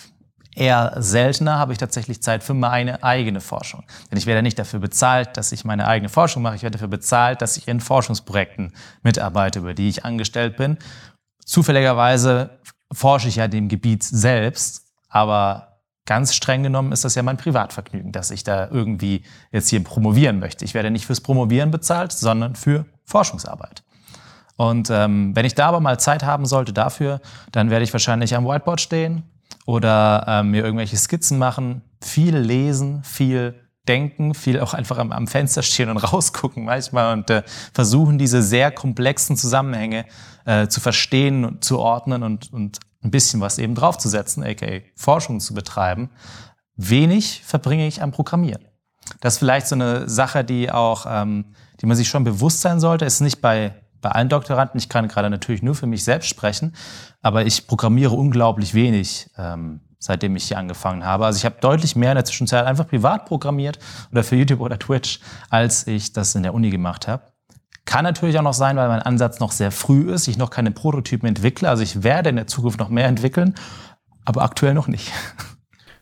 eher seltener, habe ich tatsächlich Zeit für meine eigene Forschung. Denn ich werde nicht dafür bezahlt, dass ich meine eigene Forschung mache. Ich werde dafür bezahlt, dass ich in Forschungsprojekten mitarbeite, über die ich angestellt bin. Zufälligerweise forsche ich ja dem Gebiet selbst, aber Ganz streng genommen ist das ja mein Privatvergnügen, dass ich da irgendwie jetzt hier promovieren möchte. Ich werde nicht fürs Promovieren bezahlt, sondern für Forschungsarbeit. Und ähm, wenn ich da aber mal Zeit haben sollte dafür, dann werde ich wahrscheinlich am Whiteboard stehen oder ähm, mir irgendwelche Skizzen machen, viel lesen, viel denken, viel auch einfach am, am Fenster stehen und rausgucken manchmal und äh, versuchen, diese sehr komplexen Zusammenhänge äh, zu verstehen und zu ordnen und, und ein bisschen was eben draufzusetzen, aka Forschung zu betreiben. Wenig verbringe ich am Programmieren. Das ist vielleicht so eine Sache, die auch, ähm, die man sich schon bewusst sein sollte. Ist nicht bei, bei allen Doktoranden. Ich kann gerade natürlich nur für mich selbst sprechen, aber ich programmiere unglaublich wenig, ähm, seitdem ich hier angefangen habe. Also ich habe deutlich mehr in der Zwischenzeit einfach privat programmiert oder für YouTube oder Twitch, als ich das in der Uni gemacht habe. Kann natürlich auch noch sein, weil mein Ansatz noch sehr früh ist, ich noch keine Prototypen entwickle. Also ich werde in der Zukunft noch mehr entwickeln, aber aktuell noch nicht.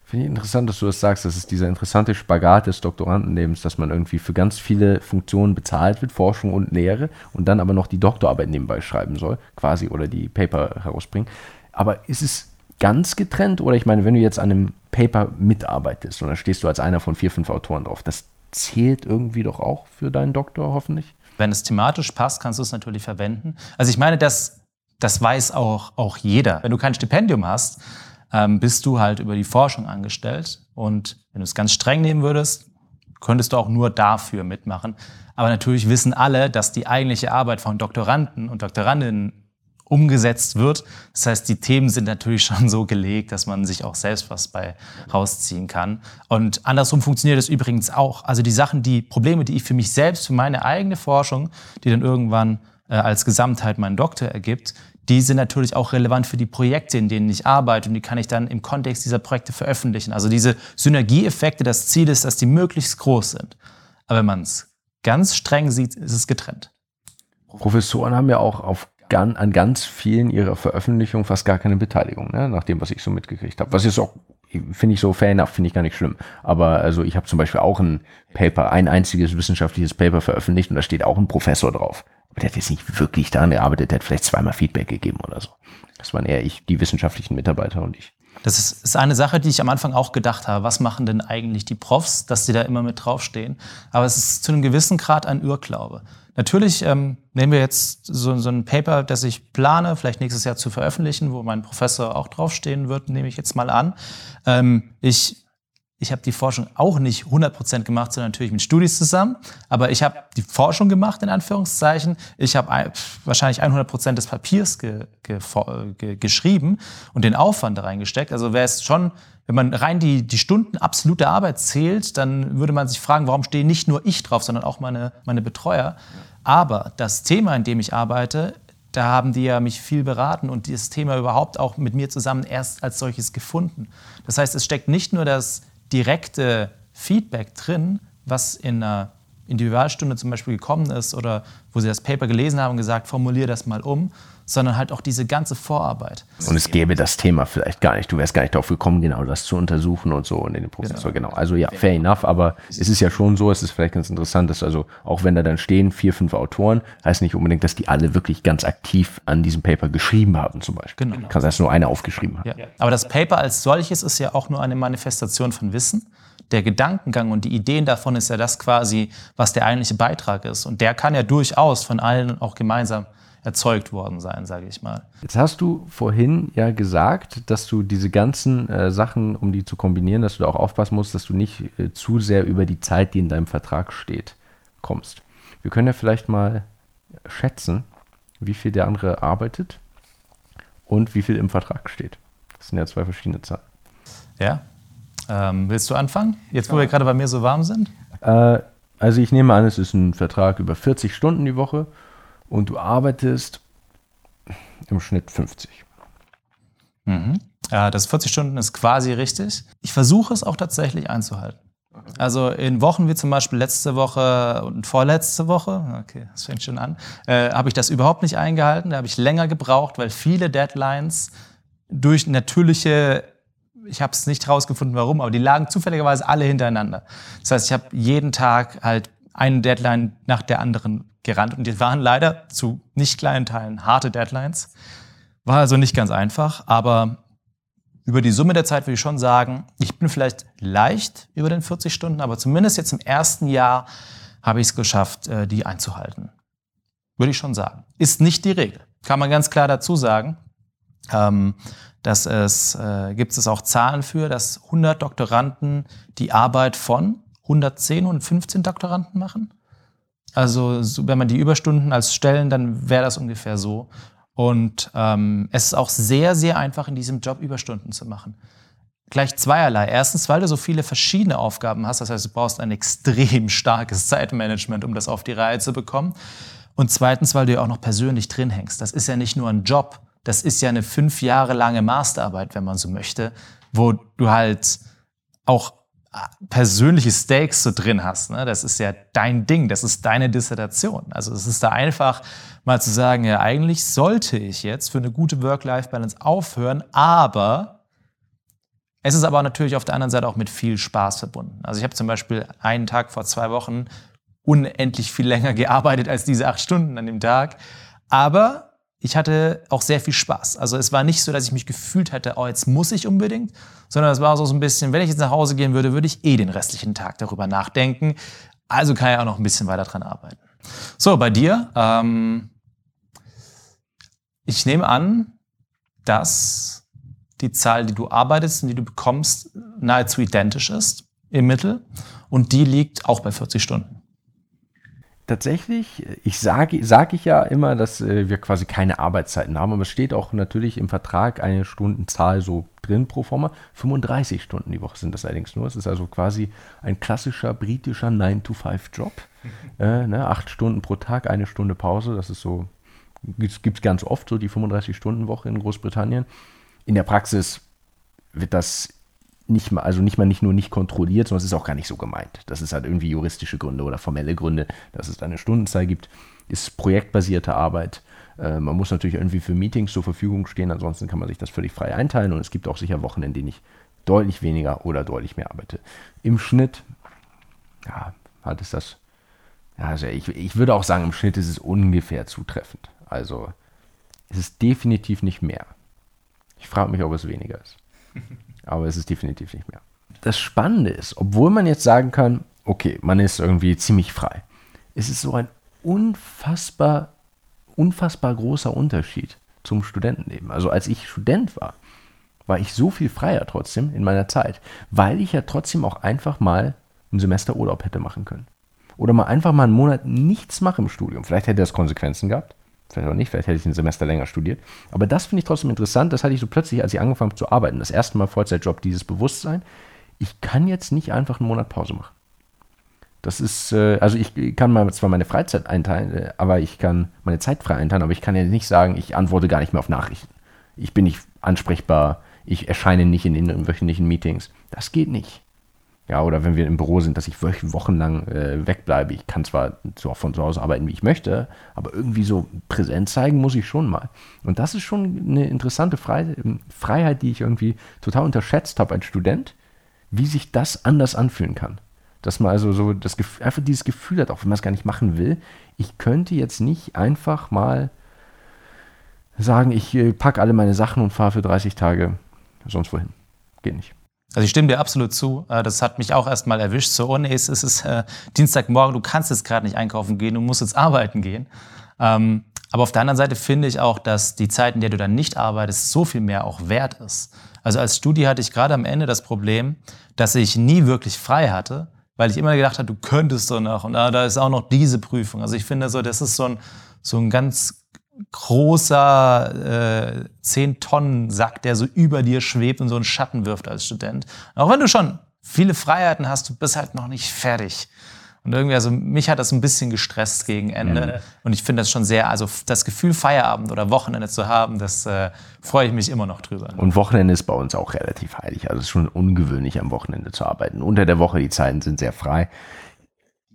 Finde ich interessant, dass du das sagst. Das ist dieser interessante Spagat des Doktorandenlebens, dass man irgendwie für ganz viele Funktionen bezahlt wird, Forschung und Lehre, und dann aber noch die Doktorarbeit nebenbei schreiben soll, quasi, oder die Paper herausbringen. Aber ist es ganz getrennt? Oder ich meine, wenn du jetzt an einem Paper mitarbeitest und dann stehst du als einer von vier, fünf Autoren drauf, das zählt irgendwie doch auch für deinen Doktor hoffentlich? Wenn es thematisch passt, kannst du es natürlich verwenden. Also ich meine, das, das weiß auch, auch jeder. Wenn du kein Stipendium hast, ähm, bist du halt über die Forschung angestellt. Und wenn du es ganz streng nehmen würdest, könntest du auch nur dafür mitmachen. Aber natürlich wissen alle, dass die eigentliche Arbeit von Doktoranden und Doktorandinnen umgesetzt wird. Das heißt, die Themen sind natürlich schon so gelegt, dass man sich auch selbst was bei rausziehen kann. Und andersrum funktioniert es übrigens auch. Also die Sachen, die Probleme, die ich für mich selbst, für meine eigene Forschung, die dann irgendwann äh, als Gesamtheit meinen Doktor ergibt, die sind natürlich auch relevant für die Projekte, in denen ich arbeite und die kann ich dann im Kontext dieser Projekte veröffentlichen. Also diese Synergieeffekte, das Ziel ist, dass die möglichst groß sind. Aber wenn man es ganz streng sieht, ist es getrennt. Professoren haben ja auch auf an ganz vielen ihrer Veröffentlichungen fast gar keine Beteiligung, ne? nach dem, was ich so mitgekriegt habe. Was ist auch, finde ich so fair enough, finde ich gar nicht schlimm. Aber also ich habe zum Beispiel auch ein Paper, ein einziges wissenschaftliches Paper veröffentlicht und da steht auch ein Professor drauf. Aber der hat jetzt nicht wirklich daran gearbeitet, der hat vielleicht zweimal Feedback gegeben oder so. Das waren eher ich, die wissenschaftlichen Mitarbeiter und ich. Das ist, ist eine Sache, die ich am Anfang auch gedacht habe. Was machen denn eigentlich die Profs, dass sie da immer mit draufstehen? Aber es ist zu einem gewissen Grad ein Irrglaube. Natürlich ähm, nehmen wir jetzt so, so ein Paper, das ich plane, vielleicht nächstes Jahr zu veröffentlichen, wo mein Professor auch draufstehen wird, nehme ich jetzt mal an. Ähm, ich ich habe die Forschung auch nicht 100% gemacht, sondern natürlich mit Studis zusammen. Aber ich habe die Forschung gemacht, in Anführungszeichen. Ich habe wahrscheinlich 100% des Papiers ge, ge, ge, geschrieben und den Aufwand da reingesteckt. Also wäre es schon, wenn man rein die, die Stunden absolute Arbeit zählt, dann würde man sich fragen, warum stehe nicht nur ich drauf, sondern auch meine, meine Betreuer. Aber das Thema, in dem ich arbeite, da haben die ja mich viel beraten und dieses Thema überhaupt auch mit mir zusammen erst als solches gefunden. Das heißt, es steckt nicht nur das direkte Feedback drin, was in einer Individualstunde zum Beispiel gekommen ist oder wo sie das Paper gelesen haben und gesagt, formuliere das mal um, sondern halt auch diese ganze Vorarbeit. Und es gäbe das Thema vielleicht gar nicht. Du wärst gar nicht darauf gekommen, genau das zu untersuchen und so und in den Prozessor, genau. genau. Also ja, fair enough, aber es ist ja schon so, es ist vielleicht ganz interessant, dass also auch wenn da dann stehen vier, fünf Autoren, heißt nicht unbedingt, dass die alle wirklich ganz aktiv an diesem Paper geschrieben haben zum Beispiel. Genau. Kann sein, dass nur einer aufgeschrieben hat. Ja. Aber das Paper als solches ist ja auch nur eine Manifestation von Wissen der Gedankengang und die Ideen davon ist ja das quasi, was der eigentliche Beitrag ist. Und der kann ja durchaus von allen auch gemeinsam erzeugt worden sein, sage ich mal. Jetzt hast du vorhin ja gesagt, dass du diese ganzen äh, Sachen, um die zu kombinieren, dass du da auch aufpassen musst, dass du nicht äh, zu sehr über die Zeit, die in deinem Vertrag steht, kommst. Wir können ja vielleicht mal schätzen, wie viel der andere arbeitet und wie viel im Vertrag steht. Das sind ja zwei verschiedene Zahlen. Ja, ähm, willst du anfangen, jetzt wo wir gerade bei mir so warm sind? Äh, also ich nehme an, es ist ein Vertrag über 40 Stunden die Woche und du arbeitest im Schnitt 50. Mhm. Ja, das 40 Stunden ist quasi richtig. Ich versuche es auch tatsächlich einzuhalten. Also in Wochen wie zum Beispiel letzte Woche und vorletzte Woche, okay, das fängt schon an, äh, habe ich das überhaupt nicht eingehalten. Da habe ich länger gebraucht, weil viele Deadlines durch natürliche ich habe es nicht rausgefunden, warum, aber die lagen zufälligerweise alle hintereinander. Das heißt, ich habe jeden Tag halt eine Deadline nach der anderen gerannt und die waren leider zu nicht kleinen Teilen harte Deadlines. War also nicht ganz einfach, aber über die Summe der Zeit würde ich schon sagen, ich bin vielleicht leicht über den 40 Stunden, aber zumindest jetzt im ersten Jahr habe ich es geschafft, äh, die einzuhalten. Würde ich schon sagen. Ist nicht die Regel. Kann man ganz klar dazu sagen. Ähm, dass es, äh, gibt es auch Zahlen für, dass 100 Doktoranden die Arbeit von 110 und 15 Doktoranden machen. Also so, wenn man die Überstunden als Stellen, dann wäre das ungefähr so. Und ähm, es ist auch sehr, sehr einfach in diesem Job Überstunden zu machen. Gleich zweierlei. Erstens, weil du so viele verschiedene Aufgaben hast. Das heißt, du brauchst ein extrem starkes Zeitmanagement, um das auf die Reihe zu bekommen. Und zweitens, weil du ja auch noch persönlich drin hängst. Das ist ja nicht nur ein Job, das ist ja eine fünf Jahre lange Masterarbeit, wenn man so möchte, wo du halt auch persönliche Stakes so drin hast. Ne? Das ist ja dein Ding, das ist deine Dissertation. Also es ist da einfach mal zu sagen, ja, eigentlich sollte ich jetzt für eine gute Work-Life-Balance aufhören, aber es ist aber natürlich auf der anderen Seite auch mit viel Spaß verbunden. Also ich habe zum Beispiel einen Tag vor zwei Wochen unendlich viel länger gearbeitet als diese acht Stunden an dem Tag. Aber ich hatte auch sehr viel Spaß. Also es war nicht so, dass ich mich gefühlt hätte, oh, jetzt muss ich unbedingt, sondern es war so ein bisschen, wenn ich jetzt nach Hause gehen würde, würde ich eh den restlichen Tag darüber nachdenken. Also kann ich auch noch ein bisschen weiter dran arbeiten. So, bei dir, ähm, ich nehme an, dass die Zahl, die du arbeitest und die du bekommst, nahezu identisch ist im Mittel und die liegt auch bei 40 Stunden. Tatsächlich, ich sage sag ich ja immer, dass äh, wir quasi keine Arbeitszeiten haben, aber es steht auch natürlich im Vertrag eine Stundenzahl so drin pro forma. 35 Stunden die Woche sind das allerdings nur. Es ist also quasi ein klassischer britischer 9-to-5-Job. äh, ne, acht Stunden pro Tag, eine Stunde Pause. Das ist so, gibt es ganz oft so die 35-Stunden-Woche in Großbritannien. In der Praxis wird das nicht mal, also nicht mal nicht nur nicht kontrolliert, sondern es ist auch gar nicht so gemeint. Das ist halt irgendwie juristische Gründe oder formelle Gründe, dass es da eine Stundenzahl gibt. Ist projektbasierte Arbeit. Äh, man muss natürlich irgendwie für Meetings zur Verfügung stehen, ansonsten kann man sich das völlig frei einteilen und es gibt auch sicher Wochen, in denen ich deutlich weniger oder deutlich mehr arbeite. Im Schnitt, ja, hat es das, ja, also ich, ich würde auch sagen, im Schnitt ist es ungefähr zutreffend. Also es ist definitiv nicht mehr. Ich frage mich, ob es weniger ist. aber es ist definitiv nicht mehr. Das Spannende ist, obwohl man jetzt sagen kann, okay, man ist irgendwie ziemlich frei, es ist so ein unfassbar, unfassbar großer Unterschied zum Studentenleben. Also als ich Student war, war ich so viel freier trotzdem in meiner Zeit, weil ich ja trotzdem auch einfach mal ein Semester Urlaub hätte machen können. Oder mal einfach mal einen Monat nichts machen im Studium. Vielleicht hätte das Konsequenzen gehabt. Vielleicht auch nicht, vielleicht hätte ich ein Semester länger studiert. Aber das finde ich trotzdem interessant. Das hatte ich so plötzlich, als ich angefangen habe zu arbeiten. Das erste Mal Vollzeitjob, dieses Bewusstsein. Ich kann jetzt nicht einfach einen Monat Pause machen. Das ist, äh, also ich kann mal zwar meine Freizeit einteilen, äh, aber ich kann meine Zeit frei einteilen, aber ich kann ja nicht sagen, ich antworte gar nicht mehr auf Nachrichten. Ich bin nicht ansprechbar, ich erscheine nicht in den wöchentlichen Meetings. Das geht nicht. Ja, oder wenn wir im Büro sind, dass ich wochenlang äh, wegbleibe. Ich kann zwar so von zu Hause arbeiten, wie ich möchte, aber irgendwie so präsent zeigen muss ich schon mal. Und das ist schon eine interessante Freiheit, die ich irgendwie total unterschätzt habe als Student, wie sich das anders anfühlen kann. Dass man also so das Gefühl, einfach dieses Gefühl hat, auch wenn man es gar nicht machen will, ich könnte jetzt nicht einfach mal sagen, ich äh, packe alle meine Sachen und fahre für 30 Tage sonst wohin. Geht nicht. Also ich stimme dir absolut zu. Äh, das hat mich auch erst mal erwischt. So, oh nee, es ist äh, Dienstagmorgen, du kannst jetzt gerade nicht einkaufen gehen, du musst jetzt arbeiten gehen. Ähm, aber auf der anderen Seite finde ich auch, dass die Zeit, in der du dann nicht arbeitest, so viel mehr auch wert ist. Also als Studi hatte ich gerade am Ende das Problem, dass ich nie wirklich frei hatte, weil ich immer gedacht habe, du könntest doch noch und ah, da ist auch noch diese Prüfung. Also ich finde so, das ist so ein, so ein ganz großer äh, 10-Tonnen-Sack, der so über dir schwebt und so einen Schatten wirft als Student. Auch wenn du schon viele Freiheiten hast, du bist halt noch nicht fertig. Und irgendwie, also mich hat das ein bisschen gestresst gegen Ende. Mhm. Und ich finde das schon sehr, also das Gefühl, Feierabend oder Wochenende zu haben, das äh, freue ich mich immer noch drüber. Und Wochenende ist bei uns auch relativ heilig. Also es ist schon ungewöhnlich, am Wochenende zu arbeiten. Unter der Woche, die Zeiten sind sehr frei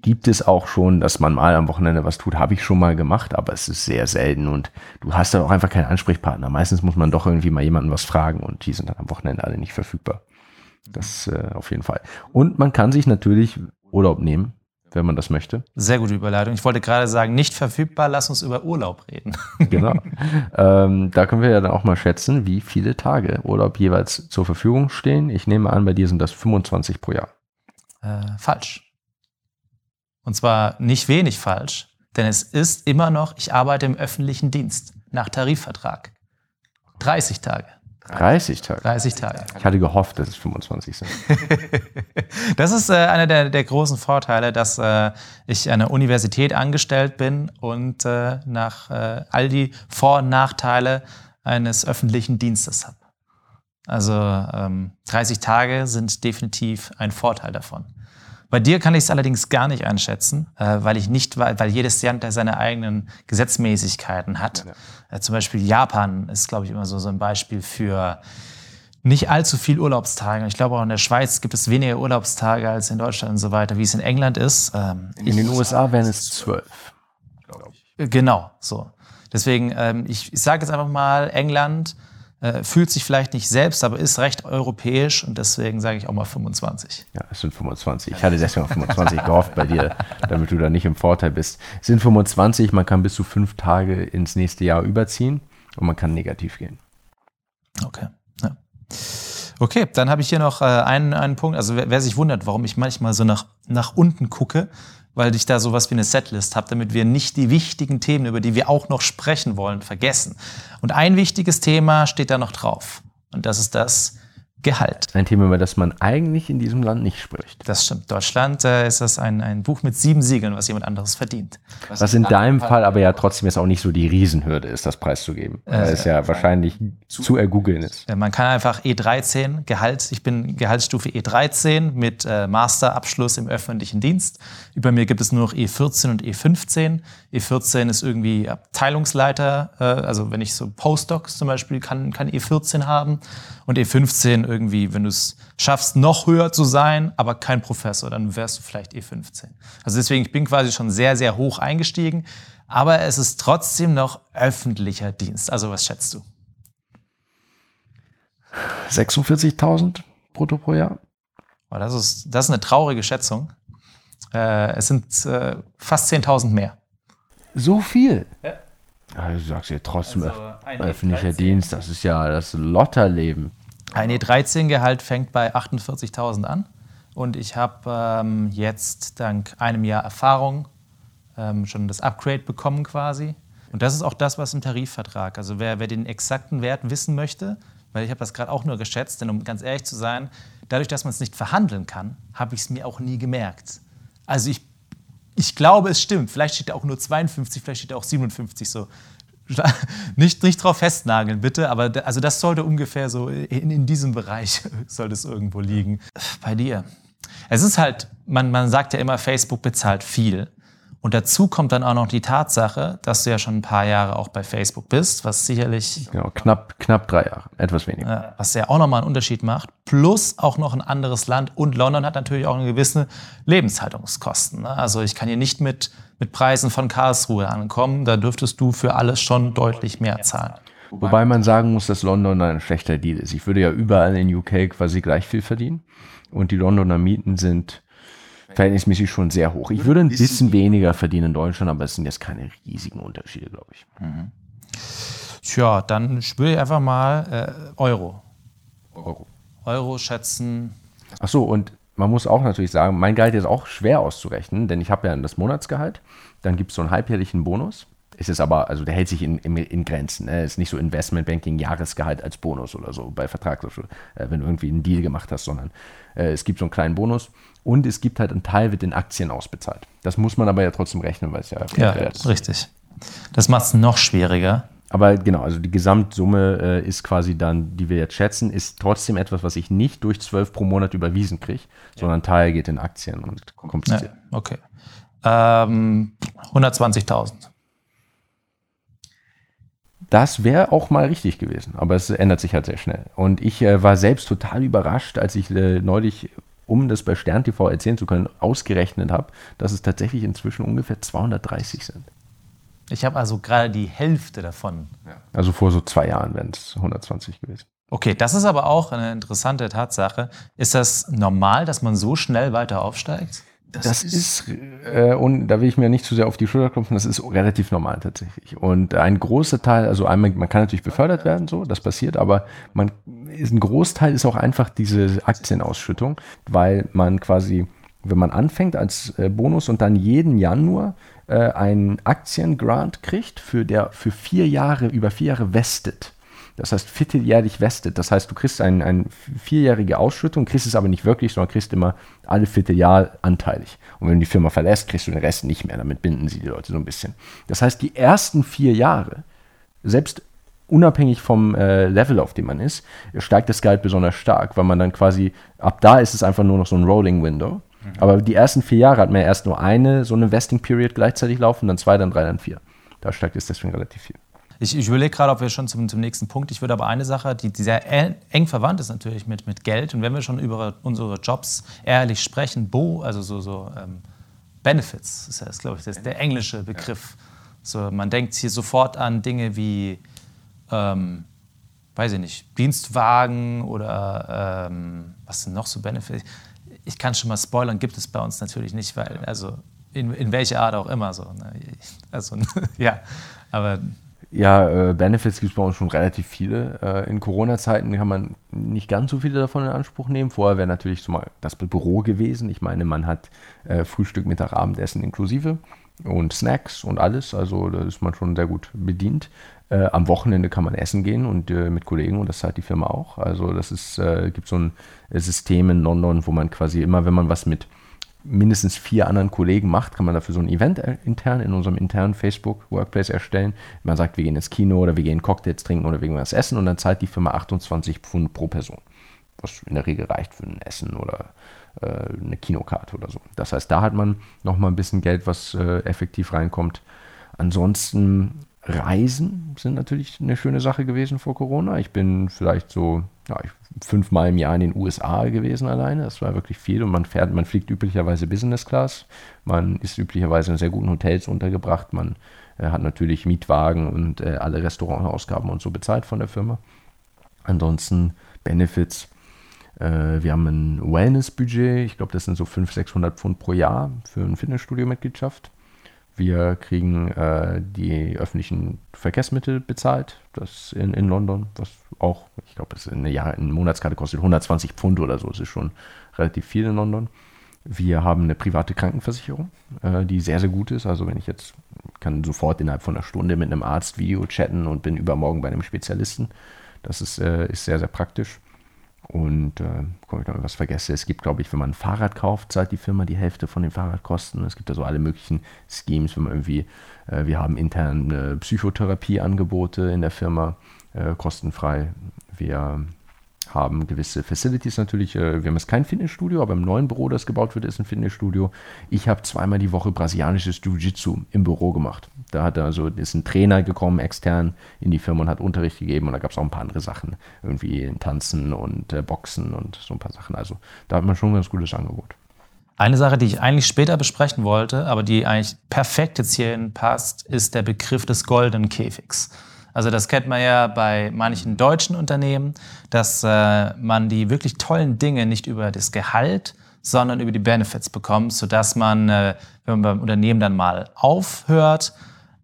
gibt es auch schon, dass man mal am Wochenende was tut, habe ich schon mal gemacht, aber es ist sehr selten und du hast dann auch einfach keinen Ansprechpartner. Meistens muss man doch irgendwie mal jemanden was fragen und die sind dann am Wochenende alle nicht verfügbar. Das äh, auf jeden Fall. Und man kann sich natürlich Urlaub nehmen, wenn man das möchte. Sehr gute Überleitung. Ich wollte gerade sagen, nicht verfügbar, lass uns über Urlaub reden. genau. Ähm, da können wir ja dann auch mal schätzen, wie viele Tage Urlaub jeweils zur Verfügung stehen. Ich nehme an, bei dir sind das 25 pro Jahr. Äh, falsch. Und zwar nicht wenig falsch, denn es ist immer noch, ich arbeite im öffentlichen Dienst nach Tarifvertrag. 30 Tage. 30 Tage? 30 Tage. Ich hatte gehofft, dass es 25 sind. das ist äh, einer der, der, großen Vorteile, dass äh, ich an der Universität angestellt bin und äh, nach äh, all die Vor- und Nachteile eines öffentlichen Dienstes habe. Also ähm, 30 Tage sind definitiv ein Vorteil davon. Bei dir kann ich es allerdings gar nicht einschätzen, äh, weil ich nicht, weil jedes Land seine eigenen Gesetzmäßigkeiten hat. Ja. Äh, zum Beispiel Japan ist, glaube ich, immer so, so ein Beispiel für nicht allzu viel Urlaubstage. Ich glaube auch in der Schweiz gibt es weniger Urlaubstage als in Deutschland und so weiter, wie es in England ist. Ähm, in den USA wären es zwölf. Genau, so. Deswegen, ähm, ich, ich sage jetzt einfach mal, England äh, fühlt sich vielleicht nicht selbst, aber ist recht europäisch und deswegen sage ich auch mal 25. Ja, es sind 25. Ich hatte deswegen auf 25 gehofft bei dir, damit du da nicht im Vorteil bist. Es sind 25, man kann bis zu fünf Tage ins nächste Jahr überziehen und man kann negativ gehen. Okay. Ja. Okay, dann habe ich hier noch äh, einen, einen Punkt. Also wer, wer, sich wundert, warum ich manchmal so nach, nach unten gucke, weil ich da sowas wie eine Setlist habe, damit wir nicht die wichtigen Themen, über die wir auch noch sprechen wollen, vergessen. Und ein wichtiges Thema steht da noch drauf. Und das ist das, Gehalt. Ein Thema, über das man eigentlich in diesem Land nicht spricht. Das stimmt. Deutschland äh, ist das ein, ein Buch mit sieben Siegeln, was jemand anderes verdient. Was, was in deinem Fall aber ja trotzdem jetzt auch nicht so die Riesenhürde ist, das preiszugeben. Äh, weil es ja wahrscheinlich zu, zu ergoogeln ist. Man kann einfach E13 Gehalt, ich bin Gehaltsstufe E13 mit äh, Masterabschluss im öffentlichen Dienst. Über mir gibt es nur noch E14 und E15. E14 ist irgendwie Abteilungsleiter, äh, also wenn ich so Postdocs zum Beispiel kann, kann E14 haben und E15 irgendwie, wenn du es schaffst, noch höher zu sein, aber kein Professor, dann wärst du vielleicht E15. Also deswegen, ich bin quasi schon sehr, sehr hoch eingestiegen, aber es ist trotzdem noch öffentlicher Dienst. Also was schätzt du? 46.000 brutto pro Jahr. Oh, das, ist, das ist eine traurige Schätzung. Äh, es sind äh, fast 10.000 mehr. So viel? Ja. Also, du sagst ja trotzdem also öffentlicher E13. Dienst, das ist ja das Lotterleben. Ein E13-Gehalt fängt bei 48.000 an und ich habe ähm, jetzt dank einem Jahr Erfahrung ähm, schon das Upgrade bekommen quasi. Und das ist auch das, was im Tarifvertrag, also wer, wer den exakten Wert wissen möchte, weil ich habe das gerade auch nur geschätzt, denn um ganz ehrlich zu sein, dadurch, dass man es nicht verhandeln kann, habe ich es mir auch nie gemerkt. Also ich ich glaube, es stimmt. Vielleicht steht da auch nur 52, vielleicht steht da auch 57 so. Nicht, nicht drauf festnageln, bitte, aber also das sollte ungefähr so in, in diesem Bereich sollte es irgendwo liegen. Bei dir. Es ist halt, man, man sagt ja immer, Facebook bezahlt viel. Und dazu kommt dann auch noch die Tatsache, dass du ja schon ein paar Jahre auch bei Facebook bist, was sicherlich. Genau, knapp, knapp drei Jahre, etwas weniger. was ja auch nochmal einen Unterschied macht. Plus auch noch ein anderes Land. Und London hat natürlich auch eine gewisse Lebenshaltungskosten. Ne? Also ich kann hier nicht mit, mit Preisen von Karlsruhe ankommen. Da dürftest du für alles schon deutlich mehr zahlen. Wobei man sagen muss, dass London ein schlechter Deal ist. Ich würde ja überall in UK quasi gleich viel verdienen. Und die Londoner Mieten sind verhältnismäßig schon sehr hoch. Ich würde ein bisschen weniger verdienen in Deutschland, aber es sind jetzt keine riesigen Unterschiede, glaube ich. Mhm. Tja, dann spüre ich einfach mal äh, Euro. Euro. Euro schätzen. Ach so, und man muss auch natürlich sagen, mein Gehalt ist auch schwer auszurechnen, denn ich habe ja das Monatsgehalt, dann gibt es so einen halbjährlichen Bonus. Ist es aber, also der hält sich in, in, in Grenzen. Ne? Ist nicht so Investmentbanking Jahresgehalt als Bonus oder so bei Vertragsabschluss, äh, wenn du irgendwie einen Deal gemacht hast, sondern äh, es gibt so einen kleinen Bonus und es gibt halt einen Teil, wird in Aktien ausbezahlt. Das muss man aber ja trotzdem rechnen, weil es ja. Ja, richtig. Das macht es noch schwieriger. Aber genau, also die Gesamtsumme äh, ist quasi dann, die wir jetzt schätzen, ist trotzdem etwas, was ich nicht durch zwölf pro Monat überwiesen kriege, ja. sondern ein Teil geht in Aktien und kompliziert. Ja, okay. Ähm, 120.000. Das wäre auch mal richtig gewesen, aber es ändert sich halt sehr schnell. Und ich äh, war selbst total überrascht, als ich äh, neulich um das bei Stern TV erzählen zu können, ausgerechnet habe, dass es tatsächlich inzwischen ungefähr 230 sind. Ich habe also gerade die Hälfte davon. Ja. Also vor so zwei Jahren wären es 120 gewesen. Okay, das ist aber auch eine interessante Tatsache. Ist das normal, dass man so schnell weiter aufsteigt? Das, das ist, äh, und da will ich mir nicht zu sehr auf die Schulter klopfen, das ist relativ normal tatsächlich. Und ein großer Teil, also einmal, man kann natürlich befördert werden, so, das passiert, aber man ist ein Großteil ist auch einfach diese Aktienausschüttung, weil man quasi, wenn man anfängt als äh, Bonus und dann jeden Januar äh, einen Aktiengrant kriegt, für der für vier Jahre, über vier Jahre vestet das heißt vierteljährlich vestet. Das heißt, du kriegst eine ein vierjährige Ausschüttung, kriegst es aber nicht wirklich, sondern kriegst immer alle Vierteljahr anteilig. Und wenn du die Firma verlässt, kriegst du den Rest nicht mehr. Damit binden sie die Leute so ein bisschen. Das heißt, die ersten vier Jahre, selbst unabhängig vom äh, Level, auf dem man ist, steigt das Gehalt besonders stark, weil man dann quasi, ab da ist es einfach nur noch so ein Rolling Window. Mhm. Aber die ersten vier Jahre hat man ja erst nur eine, so eine Vesting Period gleichzeitig laufen, dann zwei, dann drei, dann vier. Da steigt es deswegen relativ viel. Ich, ich überlege gerade, ob wir schon zum, zum nächsten Punkt. Ich würde aber eine Sache, die, die sehr eng verwandt ist natürlich mit, mit Geld. Und wenn wir schon über unsere Jobs ehrlich sprechen, Bo, also so, so ähm, Benefits, ist, ja, ist glaube ich das, der englische Begriff. So, man denkt hier sofort an Dinge wie, ähm, weiß ich nicht, Dienstwagen oder ähm, was sind noch so Benefits? Ich kann schon mal spoilern, gibt es bei uns natürlich nicht, weil, also in, in welcher Art auch immer so. Ne? Also, ja, aber ja, äh, Benefits gibt es bei uns schon relativ viele. Äh, in Corona-Zeiten kann man nicht ganz so viele davon in Anspruch nehmen. Vorher wäre natürlich so mal das Büro gewesen. Ich meine, man hat äh, Frühstück, Mittag, Abendessen inklusive. und Snacks und alles. Also da ist man schon sehr gut bedient. Äh, am Wochenende kann man essen gehen und äh, mit Kollegen und das zahlt die Firma auch. Also das ist, äh, gibt so ein System in London, wo man quasi immer, wenn man was mit mindestens vier anderen Kollegen macht, kann man dafür so ein Event intern in unserem internen Facebook Workplace erstellen. Man sagt, wir gehen ins Kino oder wir gehen Cocktails trinken oder wir gehen was essen und dann zahlt die Firma 28 Pfund pro Person. Was in der Regel reicht für ein Essen oder äh, eine Kinokarte oder so. Das heißt, da hat man nochmal ein bisschen Geld, was äh, effektiv reinkommt. Ansonsten Reisen sind natürlich eine schöne Sache gewesen vor Corona. Ich bin vielleicht so ja, fünfmal im Jahr in den USA gewesen alleine. Das war wirklich viel und man fährt, man fliegt üblicherweise Business Class. Man ist üblicherweise in sehr guten Hotels untergebracht. Man äh, hat natürlich Mietwagen und äh, alle Restaurantausgaben und so bezahlt von der Firma. Ansonsten Benefits. Äh, wir haben ein Wellness-Budget. Ich glaube, das sind so 500, 600 Pfund pro Jahr für eine Fitnessstudio-Mitgliedschaft. Wir kriegen äh, die öffentlichen Verkehrsmittel bezahlt, das in, in London, was auch, ich glaube, eine, Jahr, eine Monatskarte kostet 120 Pfund oder so, das ist schon relativ viel in London. Wir haben eine private Krankenversicherung, äh, die sehr, sehr gut ist. Also wenn ich jetzt kann sofort innerhalb von einer Stunde mit einem Arzt Video chatten und bin übermorgen bei einem Spezialisten. Das ist, äh, ist sehr, sehr praktisch. Und äh, komme ich noch was vergesse, es gibt, glaube ich, wenn man ein Fahrrad kauft, zahlt die Firma die Hälfte von den Fahrradkosten. Es gibt da so alle möglichen Schemes, wenn man irgendwie, äh, wir haben interne Psychotherapieangebote in der Firma, äh, kostenfrei. Wir haben gewisse Facilities natürlich. Äh, wir haben jetzt kein Fitnessstudio, aber im neuen Büro, das gebaut wird, ist ein Fitnessstudio. Ich habe zweimal die Woche brasilianisches Jiu-Jitsu im Büro gemacht. Da hat also ist ein Trainer gekommen, extern in die Firma und hat Unterricht gegeben und da gab es auch ein paar andere Sachen, irgendwie Tanzen und äh, Boxen und so ein paar Sachen. Also da hat man schon ein ganz gutes Angebot. Eine Sache, die ich eigentlich später besprechen wollte, aber die eigentlich perfekt jetzt hierhin passt, ist der Begriff des goldenen Käfigs. Also das kennt man ja bei manchen deutschen Unternehmen, dass äh, man die wirklich tollen Dinge nicht über das Gehalt, sondern über die Benefits bekommt, sodass man, äh, wenn man beim Unternehmen dann mal aufhört,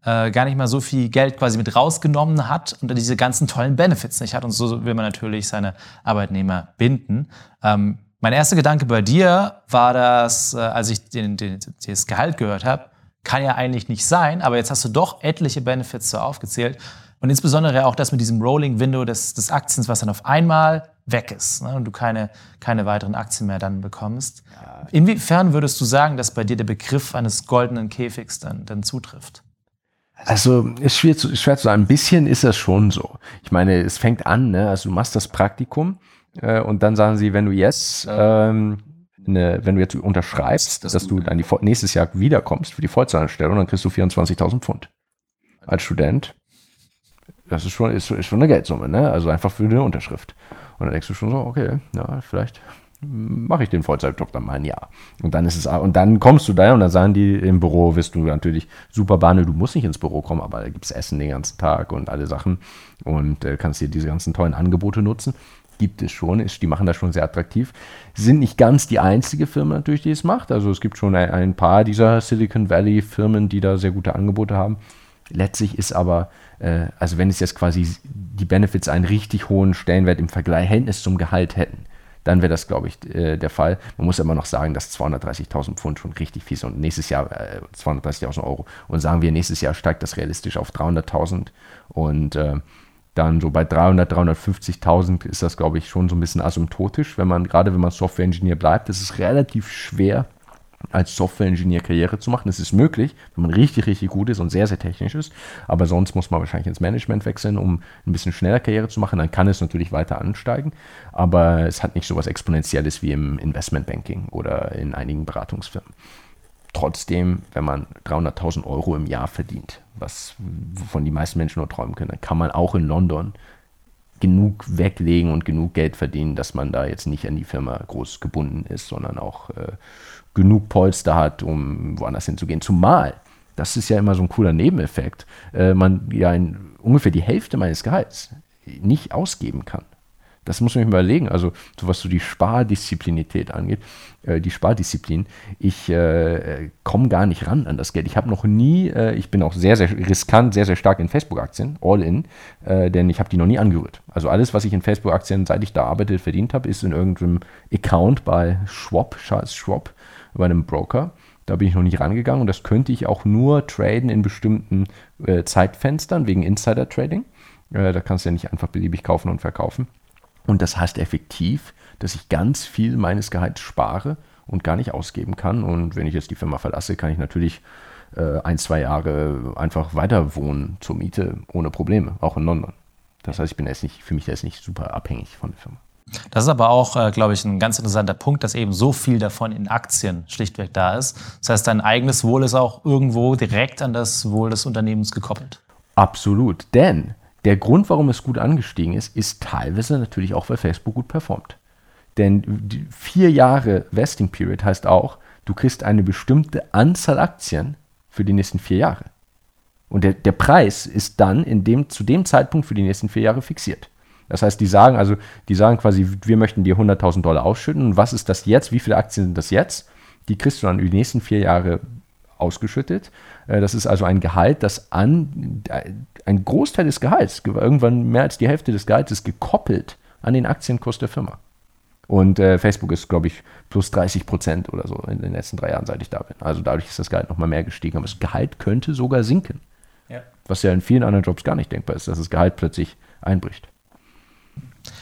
äh, gar nicht mal so viel Geld quasi mit rausgenommen hat und diese ganzen tollen Benefits nicht hat. Und so will man natürlich seine Arbeitnehmer binden. Ähm, mein erster Gedanke bei dir war das, äh, als ich den, den, das Gehalt gehört habe, kann ja eigentlich nicht sein, aber jetzt hast du doch etliche Benefits so aufgezählt. Und insbesondere auch das mit diesem Rolling Window des, des Aktiens, was dann auf einmal weg ist ne, und du keine, keine weiteren Aktien mehr dann bekommst. Inwiefern würdest du sagen, dass bei dir der Begriff eines goldenen Käfigs dann, dann zutrifft? Also ist schwer zu, schwer zu sagen. Ein bisschen ist das schon so. Ich meine, es fängt an, ne? also du machst das Praktikum äh, und dann sagen sie, wenn du jetzt, ähm, ne, wenn du jetzt unterschreibst, dass, dass du dann die, nächstes Jahr wiederkommst für die Vollzeitanstellung, dann kriegst du 24.000 Pfund als Student das ist schon, ist, ist schon eine Geldsumme, ne? Also einfach für eine Unterschrift. Und dann denkst du schon so, okay, ja, vielleicht mache ich den Vollzeitjob dann mal ein Jahr. Und dann ist es, und dann kommst du da und dann sagen die, im Büro wirst du natürlich super behandelt, du musst nicht ins Büro kommen, aber da gibt es Essen den ganzen Tag und alle Sachen und äh, kannst dir diese ganzen tollen Angebote nutzen. Gibt es schon, ist, die machen das schon sehr attraktiv. Sind nicht ganz die einzige Firma natürlich, die es macht. Also es gibt schon ein, ein paar dieser Silicon Valley Firmen, die da sehr gute Angebote haben. Letztlich ist aber äh, also wenn es jetzt quasi die Benefits einen richtig hohen Stellenwert im Verhältnis zum Gehalt hätten, dann wäre das, glaube ich, äh, der Fall. Man muss immer noch sagen, dass 230.000 Pfund schon richtig viel sind nächstes Jahr äh, 230.000 Euro. Und sagen wir, nächstes Jahr steigt das realistisch auf 300.000 und äh, dann so bei 300, 350.000 ist das, glaube ich, schon so ein bisschen asymptotisch, wenn man, gerade wenn man Software-Ingenieur bleibt, ist es relativ schwer, als Software-Ingenieur Karriere zu machen. Das ist möglich, wenn man richtig, richtig gut ist und sehr, sehr technisch ist. Aber sonst muss man wahrscheinlich ins Management wechseln, um ein bisschen schneller Karriere zu machen. Dann kann es natürlich weiter ansteigen. Aber es hat nicht so was Exponentielles wie im Investmentbanking oder in einigen Beratungsfirmen. Trotzdem, wenn man 300.000 Euro im Jahr verdient, was wovon die meisten Menschen nur träumen können, dann kann man auch in London genug weglegen und genug Geld verdienen, dass man da jetzt nicht an die Firma groß gebunden ist, sondern auch äh, genug Polster hat, um woanders hinzugehen. Zumal, das ist ja immer so ein cooler Nebeneffekt, äh, man ja in, ungefähr die Hälfte meines Gehalts nicht ausgeben kann. Das muss man sich überlegen. Also, so was so die Spardisziplinität angeht, äh, die Spardisziplin, ich äh, komme gar nicht ran an das Geld. Ich habe noch nie, äh, ich bin auch sehr, sehr riskant, sehr, sehr stark in Facebook-Aktien, all in, äh, denn ich habe die noch nie angerührt. Also alles, was ich in Facebook-Aktien, seit ich da arbeite, verdient habe, ist in irgendeinem Account bei Schwab, Charles Schwab, bei einem Broker. Da bin ich noch nicht rangegangen und das könnte ich auch nur traden in bestimmten äh, Zeitfenstern wegen Insider-Trading. Äh, da kannst du ja nicht einfach beliebig kaufen und verkaufen. Und das heißt effektiv, dass ich ganz viel meines Gehalts spare und gar nicht ausgeben kann. Und wenn ich jetzt die Firma verlasse, kann ich natürlich äh, ein, zwei Jahre einfach weiter wohnen zur Miete ohne Probleme, auch in London. Das heißt, ich bin jetzt nicht, für mich jetzt nicht super abhängig von der Firma. Das ist aber auch, äh, glaube ich, ein ganz interessanter Punkt, dass eben so viel davon in Aktien schlichtweg da ist. Das heißt, dein eigenes Wohl ist auch irgendwo direkt an das Wohl des Unternehmens gekoppelt. Absolut. Denn der Grund, warum es gut angestiegen ist, ist teilweise natürlich auch, weil Facebook gut performt. Denn vier Jahre Vesting Period heißt auch, du kriegst eine bestimmte Anzahl Aktien für die nächsten vier Jahre. Und der, der Preis ist dann in dem, zu dem Zeitpunkt für die nächsten vier Jahre fixiert. Das heißt, die sagen also, die sagen quasi, wir möchten dir 100.000 Dollar ausschütten. Und was ist das jetzt? Wie viele Aktien sind das jetzt? Die kriegst du dann über die nächsten vier Jahre ausgeschüttet. Äh, das ist also ein Gehalt, das an ein Großteil des Gehalts, irgendwann mehr als die Hälfte des Gehalts, ist gekoppelt an den Aktienkurs der Firma. Und äh, Facebook ist, glaube ich, plus 30 Prozent oder so in den letzten drei Jahren, seit ich da bin. Also dadurch ist das Gehalt nochmal mehr gestiegen. Aber das Gehalt könnte sogar sinken. Ja. Was ja in vielen anderen Jobs gar nicht denkbar ist, dass das Gehalt plötzlich einbricht.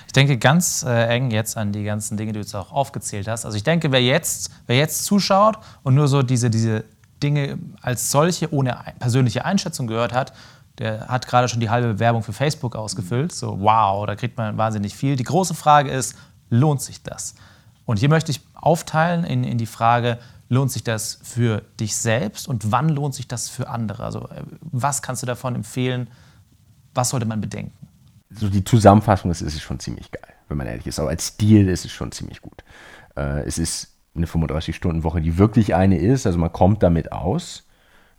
Ich denke ganz äh, eng jetzt an die ganzen Dinge, die du jetzt auch aufgezählt hast. Also ich denke, wer jetzt, wer jetzt zuschaut und nur so diese, diese Dinge als solche ohne persönliche Einschätzung gehört hat, der hat gerade schon die halbe Werbung für Facebook ausgefüllt. So, wow, da kriegt man wahnsinnig viel. Die große Frage ist, lohnt sich das? Und hier möchte ich aufteilen in, in die Frage, lohnt sich das für dich selbst und wann lohnt sich das für andere? Also, äh, was kannst du davon empfehlen? Was sollte man bedenken? So die Zusammenfassung ist, ist schon ziemlich geil, wenn man ehrlich ist. Aber als Stil ist es schon ziemlich gut. Äh, es ist eine 35-Stunden-Woche, die wirklich eine ist. Also man kommt damit aus,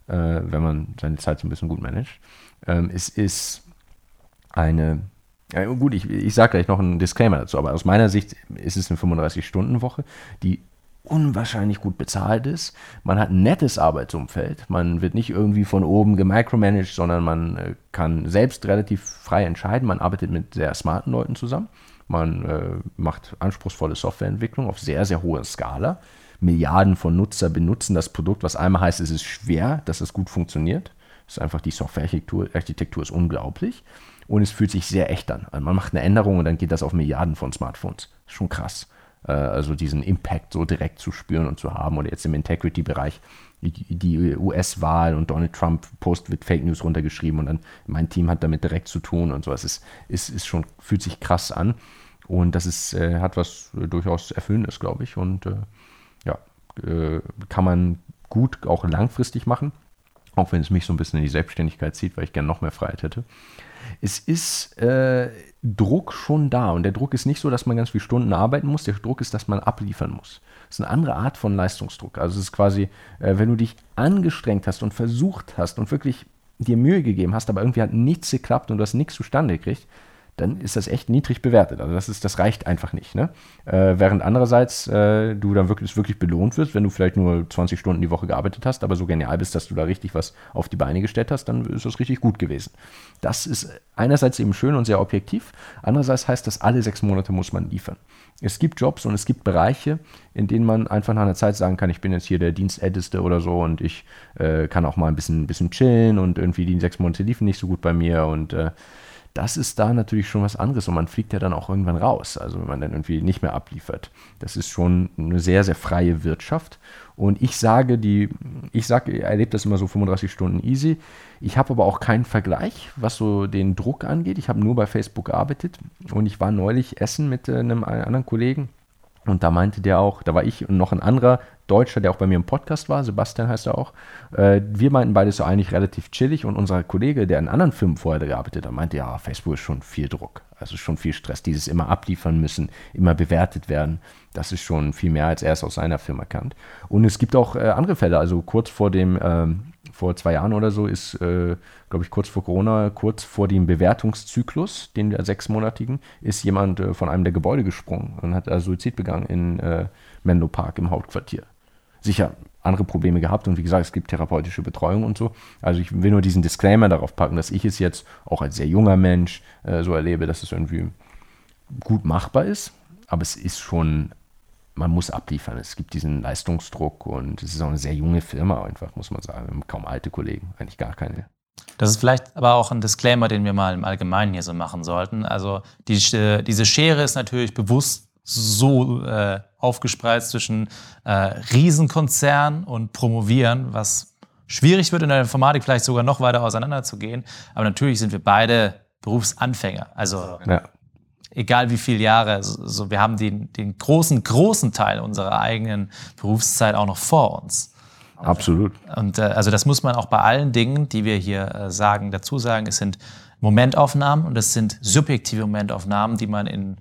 äh, wenn man seine Zeit so ein bisschen gut managt. Ähm, es ist eine, ja, gut, ich, ich sage gleich noch einen Disclaimer dazu, aber aus meiner Sicht ist es eine 35-Stunden-Woche, die unwahrscheinlich gut bezahlt ist. Man hat ein nettes Arbeitsumfeld. Man wird nicht irgendwie von oben gemicromanaged, sondern man äh, kann selbst relativ frei entscheiden. Man arbeitet mit sehr smarten Leuten zusammen. Man äh, macht anspruchsvolle Softwareentwicklung auf sehr, sehr hoher Skala. Milliarden von Nutzer benutzen das Produkt, was einmal heißt, es ist schwer, dass es gut funktioniert. Es ist einfach die Softwarearchitektur Architektur ist unglaublich und es fühlt sich sehr echt an. Also man macht eine Änderung und dann geht das auf Milliarden von Smartphones. Schon krass. Äh, also diesen Impact so direkt zu spüren und zu haben. Oder jetzt im Integrity-Bereich die US-Wahl und Donald Trump Post wird Fake News runtergeschrieben und dann mein Team hat damit direkt zu tun und so. Es ist, ist, ist schon, fühlt sich krass an. Und das ist, äh, hat was äh, durchaus Erfüllendes, glaube ich. Und ja, kann man gut auch langfristig machen. Auch wenn es mich so ein bisschen in die Selbstständigkeit zieht, weil ich gerne noch mehr Freiheit hätte. Es ist äh, Druck schon da. Und der Druck ist nicht so, dass man ganz viele Stunden arbeiten muss. Der Druck ist, dass man abliefern muss. Das ist eine andere Art von Leistungsdruck. Also es ist quasi, äh, wenn du dich angestrengt hast und versucht hast und wirklich dir Mühe gegeben hast, aber irgendwie hat nichts geklappt und du hast nichts zustande gekriegt, dann ist das echt niedrig bewertet. Also das, ist, das reicht einfach nicht. Ne? Äh, während andererseits äh, du dann wirklich, wirklich belohnt wirst, wenn du vielleicht nur 20 Stunden die Woche gearbeitet hast, aber so genial bist, dass du da richtig was auf die Beine gestellt hast, dann ist das richtig gut gewesen. Das ist einerseits eben schön und sehr objektiv, andererseits heißt das, alle sechs Monate muss man liefern. Es gibt Jobs und es gibt Bereiche, in denen man einfach nach einer Zeit sagen kann, ich bin jetzt hier der Dienstälteste oder so und ich äh, kann auch mal ein bisschen, ein bisschen chillen und irgendwie die sechs Monate liefen nicht so gut bei mir und äh, das ist da natürlich schon was anderes und man fliegt ja dann auch irgendwann raus, also wenn man dann irgendwie nicht mehr abliefert. Das ist schon eine sehr, sehr freie Wirtschaft und ich sage, die, ich sage, ich erlebe das immer so 35 Stunden easy. Ich habe aber auch keinen Vergleich, was so den Druck angeht. Ich habe nur bei Facebook gearbeitet und ich war neulich essen mit äh, einem anderen Kollegen und da meinte der auch, da war ich und noch ein anderer Deutscher, der auch bei mir im Podcast war, Sebastian heißt er auch. Äh, wir meinten beide so eigentlich relativ chillig und unser Kollege, der in anderen Firmen vorher gearbeitet hat, meinte, ja, Facebook ist schon viel Druck. Also schon viel Stress, dieses immer abliefern müssen, immer bewertet werden. Das ist schon viel mehr, als er es aus seiner Firma kannt. Und es gibt auch äh, andere Fälle, also kurz vor dem, ähm, vor zwei Jahren oder so ist, äh, glaube ich, kurz vor Corona, kurz vor dem Bewertungszyklus, den der sechsmonatigen, ist jemand äh, von einem der Gebäude gesprungen und hat also Suizid begangen in äh, Menlo Park im Hauptquartier. Sicher andere Probleme gehabt und wie gesagt, es gibt therapeutische Betreuung und so. Also ich will nur diesen Disclaimer darauf packen, dass ich es jetzt auch als sehr junger Mensch äh, so erlebe, dass es irgendwie gut machbar ist, aber es ist schon man muss abliefern. Es gibt diesen Leistungsdruck und es ist auch eine sehr junge Firma einfach, muss man sagen. Wir haben kaum alte Kollegen, eigentlich gar keine. Das ist vielleicht aber auch ein Disclaimer, den wir mal im Allgemeinen hier so machen sollten. Also die, diese Schere ist natürlich bewusst so äh, aufgespreizt zwischen äh, Riesenkonzern und Promovieren, was schwierig wird in der Informatik vielleicht sogar noch weiter auseinanderzugehen. Aber natürlich sind wir beide Berufsanfänger. Also ja. Egal wie viele Jahre, so, wir haben den, den großen, großen Teil unserer eigenen Berufszeit auch noch vor uns. Absolut. Und äh, also das muss man auch bei allen Dingen, die wir hier äh, sagen, dazu sagen. Es sind Momentaufnahmen und es sind subjektive Momentaufnahmen, die man in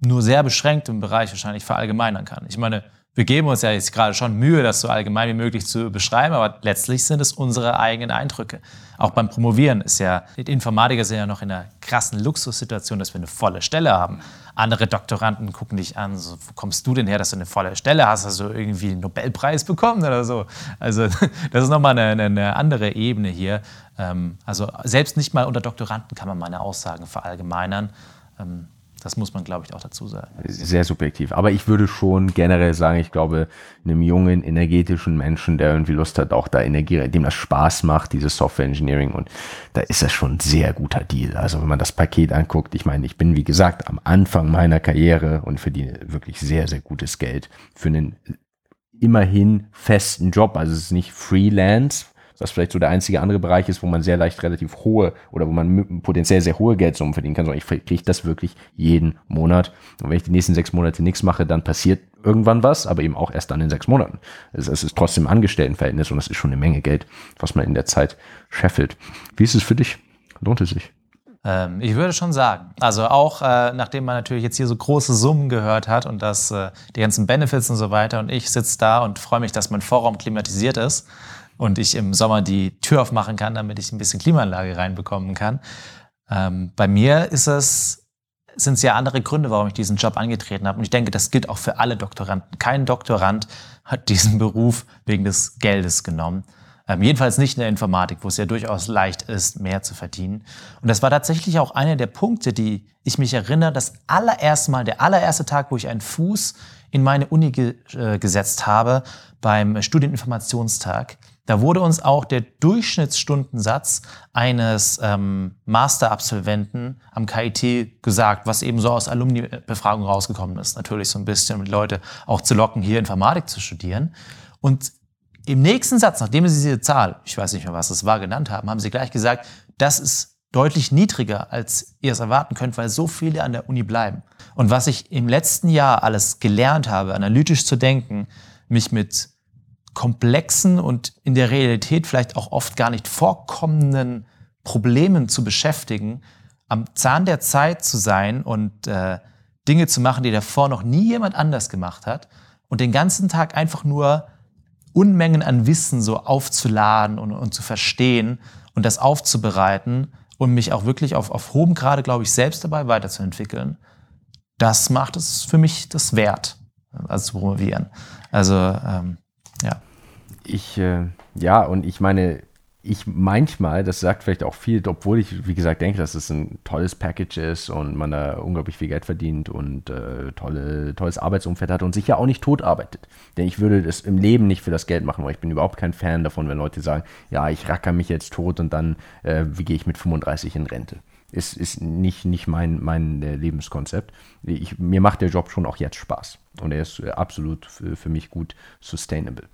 nur sehr beschränktem Bereich wahrscheinlich verallgemeinern kann. Ich meine, wir geben uns ja jetzt gerade schon Mühe, das so allgemein wie möglich zu beschreiben, aber letztlich sind es unsere eigenen Eindrücke. Auch beim Promovieren ist ja, die Informatiker sind ja noch in einer krassen Luxussituation, dass wir eine volle Stelle haben. Andere Doktoranden gucken dich an, so, wo kommst du denn her, dass du eine volle Stelle hast? Du irgendwie einen Nobelpreis bekommen oder so? Also das ist nochmal eine, eine andere Ebene hier. Ähm, also selbst nicht mal unter Doktoranden kann man meine Aussagen verallgemeinern. Das muss man, glaube ich, auch dazu sagen. Sehr subjektiv. Aber ich würde schon generell sagen, ich glaube, einem jungen, energetischen Menschen, der irgendwie Lust hat, auch da Energie, dem das Spaß macht, dieses Software Engineering. Und da ist das schon ein sehr guter Deal. Also wenn man das Paket anguckt, ich meine, ich bin, wie gesagt, am Anfang meiner Karriere und verdiene wirklich sehr, sehr gutes Geld für einen immerhin festen Job. Also es ist nicht Freelance, was vielleicht so der einzige andere Bereich ist, wo man sehr leicht relativ hohe oder wo man potenziell sehr hohe Geldsummen verdienen kann, sondern ich kriege das wirklich jeden Monat. Und wenn ich die nächsten sechs Monate nichts mache, dann passiert irgendwann was, aber eben auch erst dann in sechs Monaten. Es, es ist trotzdem ein Angestelltenverhältnis und das ist schon eine Menge Geld, was man in der Zeit scheffelt. Wie ist es für dich? Lohnt es sich? Ähm, ich würde schon sagen. Also auch äh, nachdem man natürlich jetzt hier so große Summen gehört hat und das, äh, die ganzen Benefits und so weiter und ich sitze da und freue mich, dass mein Vorraum klimatisiert ist und ich im Sommer die Tür aufmachen kann, damit ich ein bisschen Klimaanlage reinbekommen kann. Ähm, bei mir ist es sind es ja andere Gründe, warum ich diesen Job angetreten habe. Und ich denke, das gilt auch für alle Doktoranden. Kein Doktorand hat diesen Beruf wegen des Geldes genommen. Ähm, jedenfalls nicht in der Informatik, wo es ja durchaus leicht ist, mehr zu verdienen. Und das war tatsächlich auch einer der Punkte, die ich mich erinnere, das allererste Mal, der allererste Tag, wo ich einen Fuß in meine Uni ge äh, gesetzt habe, beim Studieninformationstag. Da wurde uns auch der Durchschnittsstundensatz eines ähm, Masterabsolventen am KIT gesagt, was eben so aus Alumni-Befragungen rausgekommen ist. Natürlich so ein bisschen, um die Leute auch zu locken, hier Informatik zu studieren. Und im nächsten Satz, nachdem sie diese Zahl, ich weiß nicht mehr, was es war, genannt haben, haben sie gleich gesagt, das ist deutlich niedriger, als ihr es erwarten könnt, weil so viele an der Uni bleiben. Und was ich im letzten Jahr alles gelernt habe, analytisch zu denken, mich mit komplexen und in der Realität vielleicht auch oft gar nicht vorkommenden Problemen zu beschäftigen, am Zahn der Zeit zu sein und äh, Dinge zu machen, die davor noch nie jemand anders gemacht hat und den ganzen Tag einfach nur Unmengen an Wissen so aufzuladen und, und zu verstehen und das aufzubereiten und mich auch wirklich auf, auf hohem Grade, glaube ich, selbst dabei weiterzuentwickeln, das macht es für mich das wert, also zu promovieren. Also ähm, ich, äh, ja, und ich meine, ich manchmal, das sagt vielleicht auch viel, obwohl ich, wie gesagt, denke, dass es ein tolles Package ist und man da unglaublich viel Geld verdient und äh, tolle, tolles Arbeitsumfeld hat und sich ja auch nicht tot arbeitet. Denn ich würde das im Leben nicht für das Geld machen, weil ich bin überhaupt kein Fan davon, wenn Leute sagen, ja, ich racker mich jetzt tot und dann, äh, wie gehe ich mit 35 in Rente? Ist, ist nicht, nicht mein, mein äh, Lebenskonzept. Ich, mir macht der Job schon auch jetzt Spaß und er ist äh, absolut für, für mich gut sustainable.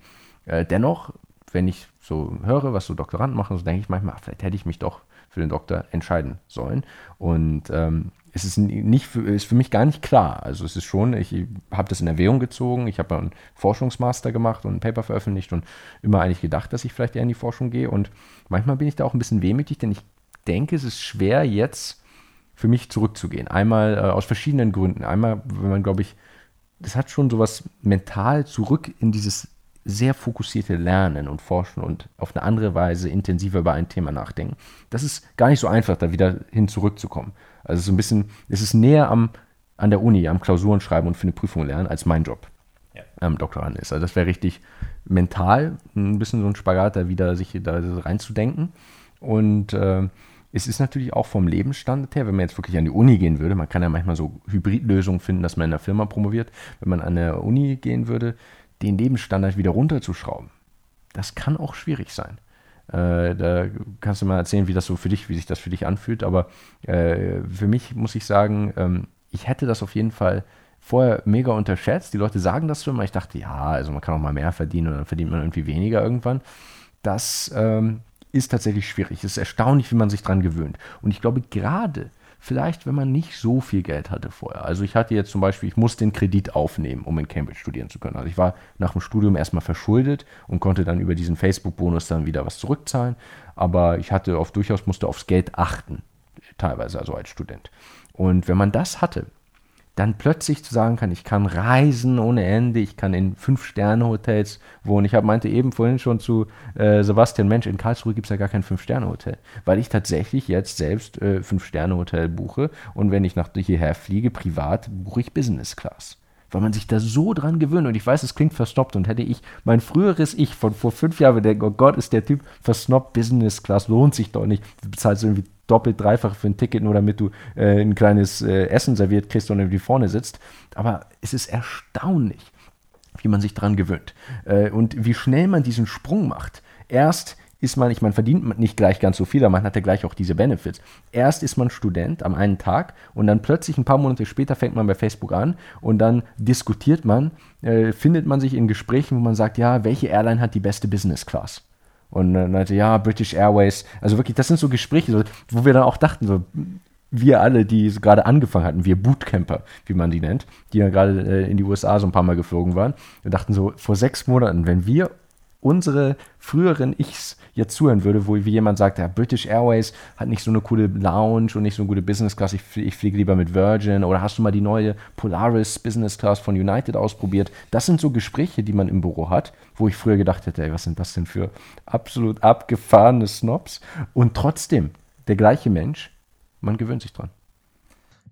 Äh, dennoch, wenn ich so höre, was so Doktoranden machen, so denke ich manchmal, vielleicht hätte ich mich doch für den Doktor entscheiden sollen. Und ähm, es ist nicht für, ist für mich gar nicht klar. Also es ist schon, ich habe das in Erwägung gezogen, ich habe einen Forschungsmaster gemacht und ein Paper veröffentlicht und immer eigentlich gedacht, dass ich vielleicht eher in die Forschung gehe. Und manchmal bin ich da auch ein bisschen wehmütig, denn ich denke, es ist schwer jetzt für mich zurückzugehen. Einmal äh, aus verschiedenen Gründen. Einmal, wenn man, glaube ich, das hat schon sowas mental zurück in dieses sehr fokussierte Lernen und Forschen und auf eine andere Weise intensiver über ein Thema nachdenken. Das ist gar nicht so einfach, da wieder hin zurückzukommen. Also so ein bisschen, es ist näher am, an der Uni, am Klausuren schreiben und für eine Prüfung lernen, als mein Job ja. am Doktorand ist. Also das wäre richtig mental ein bisschen so ein Spagat, da wieder sich da reinzudenken. Und äh, es ist natürlich auch vom Lebensstandard her, wenn man jetzt wirklich an die Uni gehen würde, man kann ja manchmal so Hybridlösungen finden, dass man in der Firma promoviert, wenn man an der Uni gehen würde, den Lebensstandard wieder runterzuschrauben. Das kann auch schwierig sein. Äh, da kannst du mal erzählen, wie das so für dich, wie sich das für dich anfühlt. Aber äh, für mich muss ich sagen, ähm, ich hätte das auf jeden Fall vorher mega unterschätzt. Die Leute sagen das so immer. Ich dachte, ja, also man kann auch mal mehr verdienen und dann verdient man irgendwie weniger irgendwann. Das ähm, ist tatsächlich schwierig. Es ist erstaunlich, wie man sich dran gewöhnt. Und ich glaube, gerade vielleicht, wenn man nicht so viel Geld hatte vorher. Also ich hatte jetzt zum Beispiel, ich musste den Kredit aufnehmen, um in Cambridge studieren zu können. Also ich war nach dem Studium erstmal verschuldet und konnte dann über diesen Facebook-Bonus dann wieder was zurückzahlen. Aber ich hatte auf durchaus musste aufs Geld achten, teilweise also als Student. Und wenn man das hatte, dann plötzlich zu sagen kann, ich kann reisen ohne Ende, ich kann in Fünf-Sterne-Hotels wohnen. Ich hab, meinte eben vorhin schon zu äh, Sebastian, Mensch, in Karlsruhe gibt es ja gar kein Fünf-Sterne-Hotel, weil ich tatsächlich jetzt selbst äh, Fünf-Sterne-Hotel buche und wenn ich nach hierher fliege, privat, buche ich Business Class weil man sich da so dran gewöhnt. Und ich weiß, es klingt verstoppt. Und hätte ich mein früheres Ich von vor fünf Jahren gedacht, oh Gott, ist der Typ versnobbt, Business Class, lohnt sich doch nicht. Du bezahlst irgendwie doppelt, dreifach für ein Ticket, nur damit du äh, ein kleines äh, Essen serviert kriegst und irgendwie vorne sitzt. Aber es ist erstaunlich, wie man sich daran gewöhnt äh, und wie schnell man diesen Sprung macht. Erst ist man, ich meine, verdient nicht gleich ganz so viel, aber man hat ja gleich auch diese Benefits. Erst ist man Student am einen Tag und dann plötzlich ein paar Monate später fängt man bei Facebook an und dann diskutiert man, äh, findet man sich in Gesprächen, wo man sagt, ja, welche Airline hat die beste Business Class? Und dann hatte, ja, British Airways. Also wirklich, das sind so Gespräche, wo wir dann auch dachten, so, wir alle, die gerade angefangen hatten, wir Bootcamper, wie man die nennt, die ja gerade äh, in die USA so ein paar Mal geflogen waren, wir dachten so, vor sechs Monaten, wenn wir unsere früheren Ichs jetzt zuhören würde, wo wie jemand sagt, ja, British Airways hat nicht so eine coole Lounge und nicht so eine gute Business Class, ich, ich fliege lieber mit Virgin oder hast du mal die neue Polaris Business Class von United ausprobiert? Das sind so Gespräche, die man im Büro hat, wo ich früher gedacht hätte, ey, was sind das denn für absolut abgefahrene Snobs? Und trotzdem, der gleiche Mensch, man gewöhnt sich dran.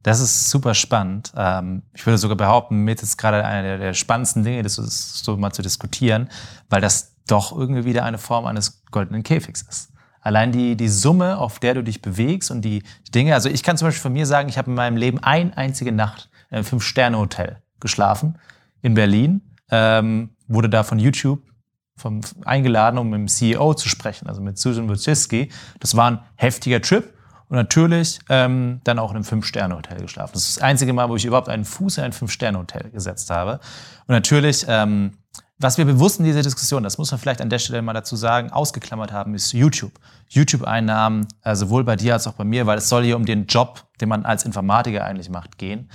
Das ist super spannend. Ähm, ich würde sogar behaupten, mit ist gerade einer der, spannendsten Dinge, das so mal zu diskutieren, weil das doch irgendwie wieder eine Form eines goldenen Käfigs ist. Allein die, die Summe, auf der du dich bewegst und die, Dinge. Also ich kann zum Beispiel von mir sagen, ich habe in meinem Leben eine einzige Nacht in einem Fünf-Sterne-Hotel geschlafen in Berlin. Ähm, wurde da von YouTube vom, eingeladen, um mit dem CEO zu sprechen, also mit Susan Wojcicki. Das war ein heftiger Trip. Und natürlich ähm, dann auch in einem Fünf-Sterne-Hotel geschlafen. Das ist das einzige Mal, wo ich überhaupt einen Fuß in ein Fünf-Sterne-Hotel gesetzt habe. Und natürlich ähm, was wir bewusst in dieser Diskussion, das muss man vielleicht an der Stelle mal dazu sagen, ausgeklammert haben, ist YouTube. YouTube-Einnahmen, äh, sowohl bei dir als auch bei mir, weil es soll hier um den Job, den man als Informatiker eigentlich macht, gehen.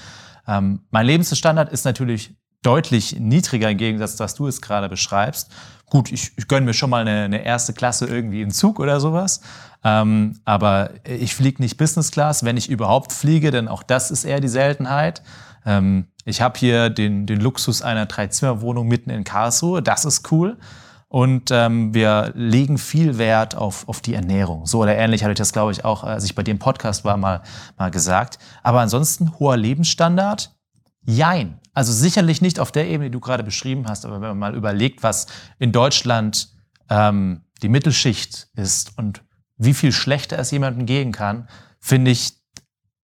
Ähm, mein Lebensstandard ist natürlich deutlich niedriger im Gegensatz, was du es gerade beschreibst. Gut, ich, ich gönne mir schon mal eine, eine erste Klasse irgendwie in Zug oder sowas. Ähm, aber ich fliege nicht Business Class, wenn ich überhaupt fliege, denn auch das ist eher die Seltenheit. Ähm, ich habe hier den, den Luxus einer Dreizimmerwohnung mitten in Karlsruhe. Das ist cool. Und ähm, wir legen viel Wert auf, auf die Ernährung. So oder ähnlich hatte ich das, glaube ich, auch, als ich bei dem Podcast war, mal, mal gesagt. Aber ansonsten hoher Lebensstandard? Jein. Also sicherlich nicht auf der Ebene, die du gerade beschrieben hast. Aber wenn man mal überlegt, was in Deutschland ähm, die Mittelschicht ist und wie viel schlechter es jemandem gehen kann, finde ich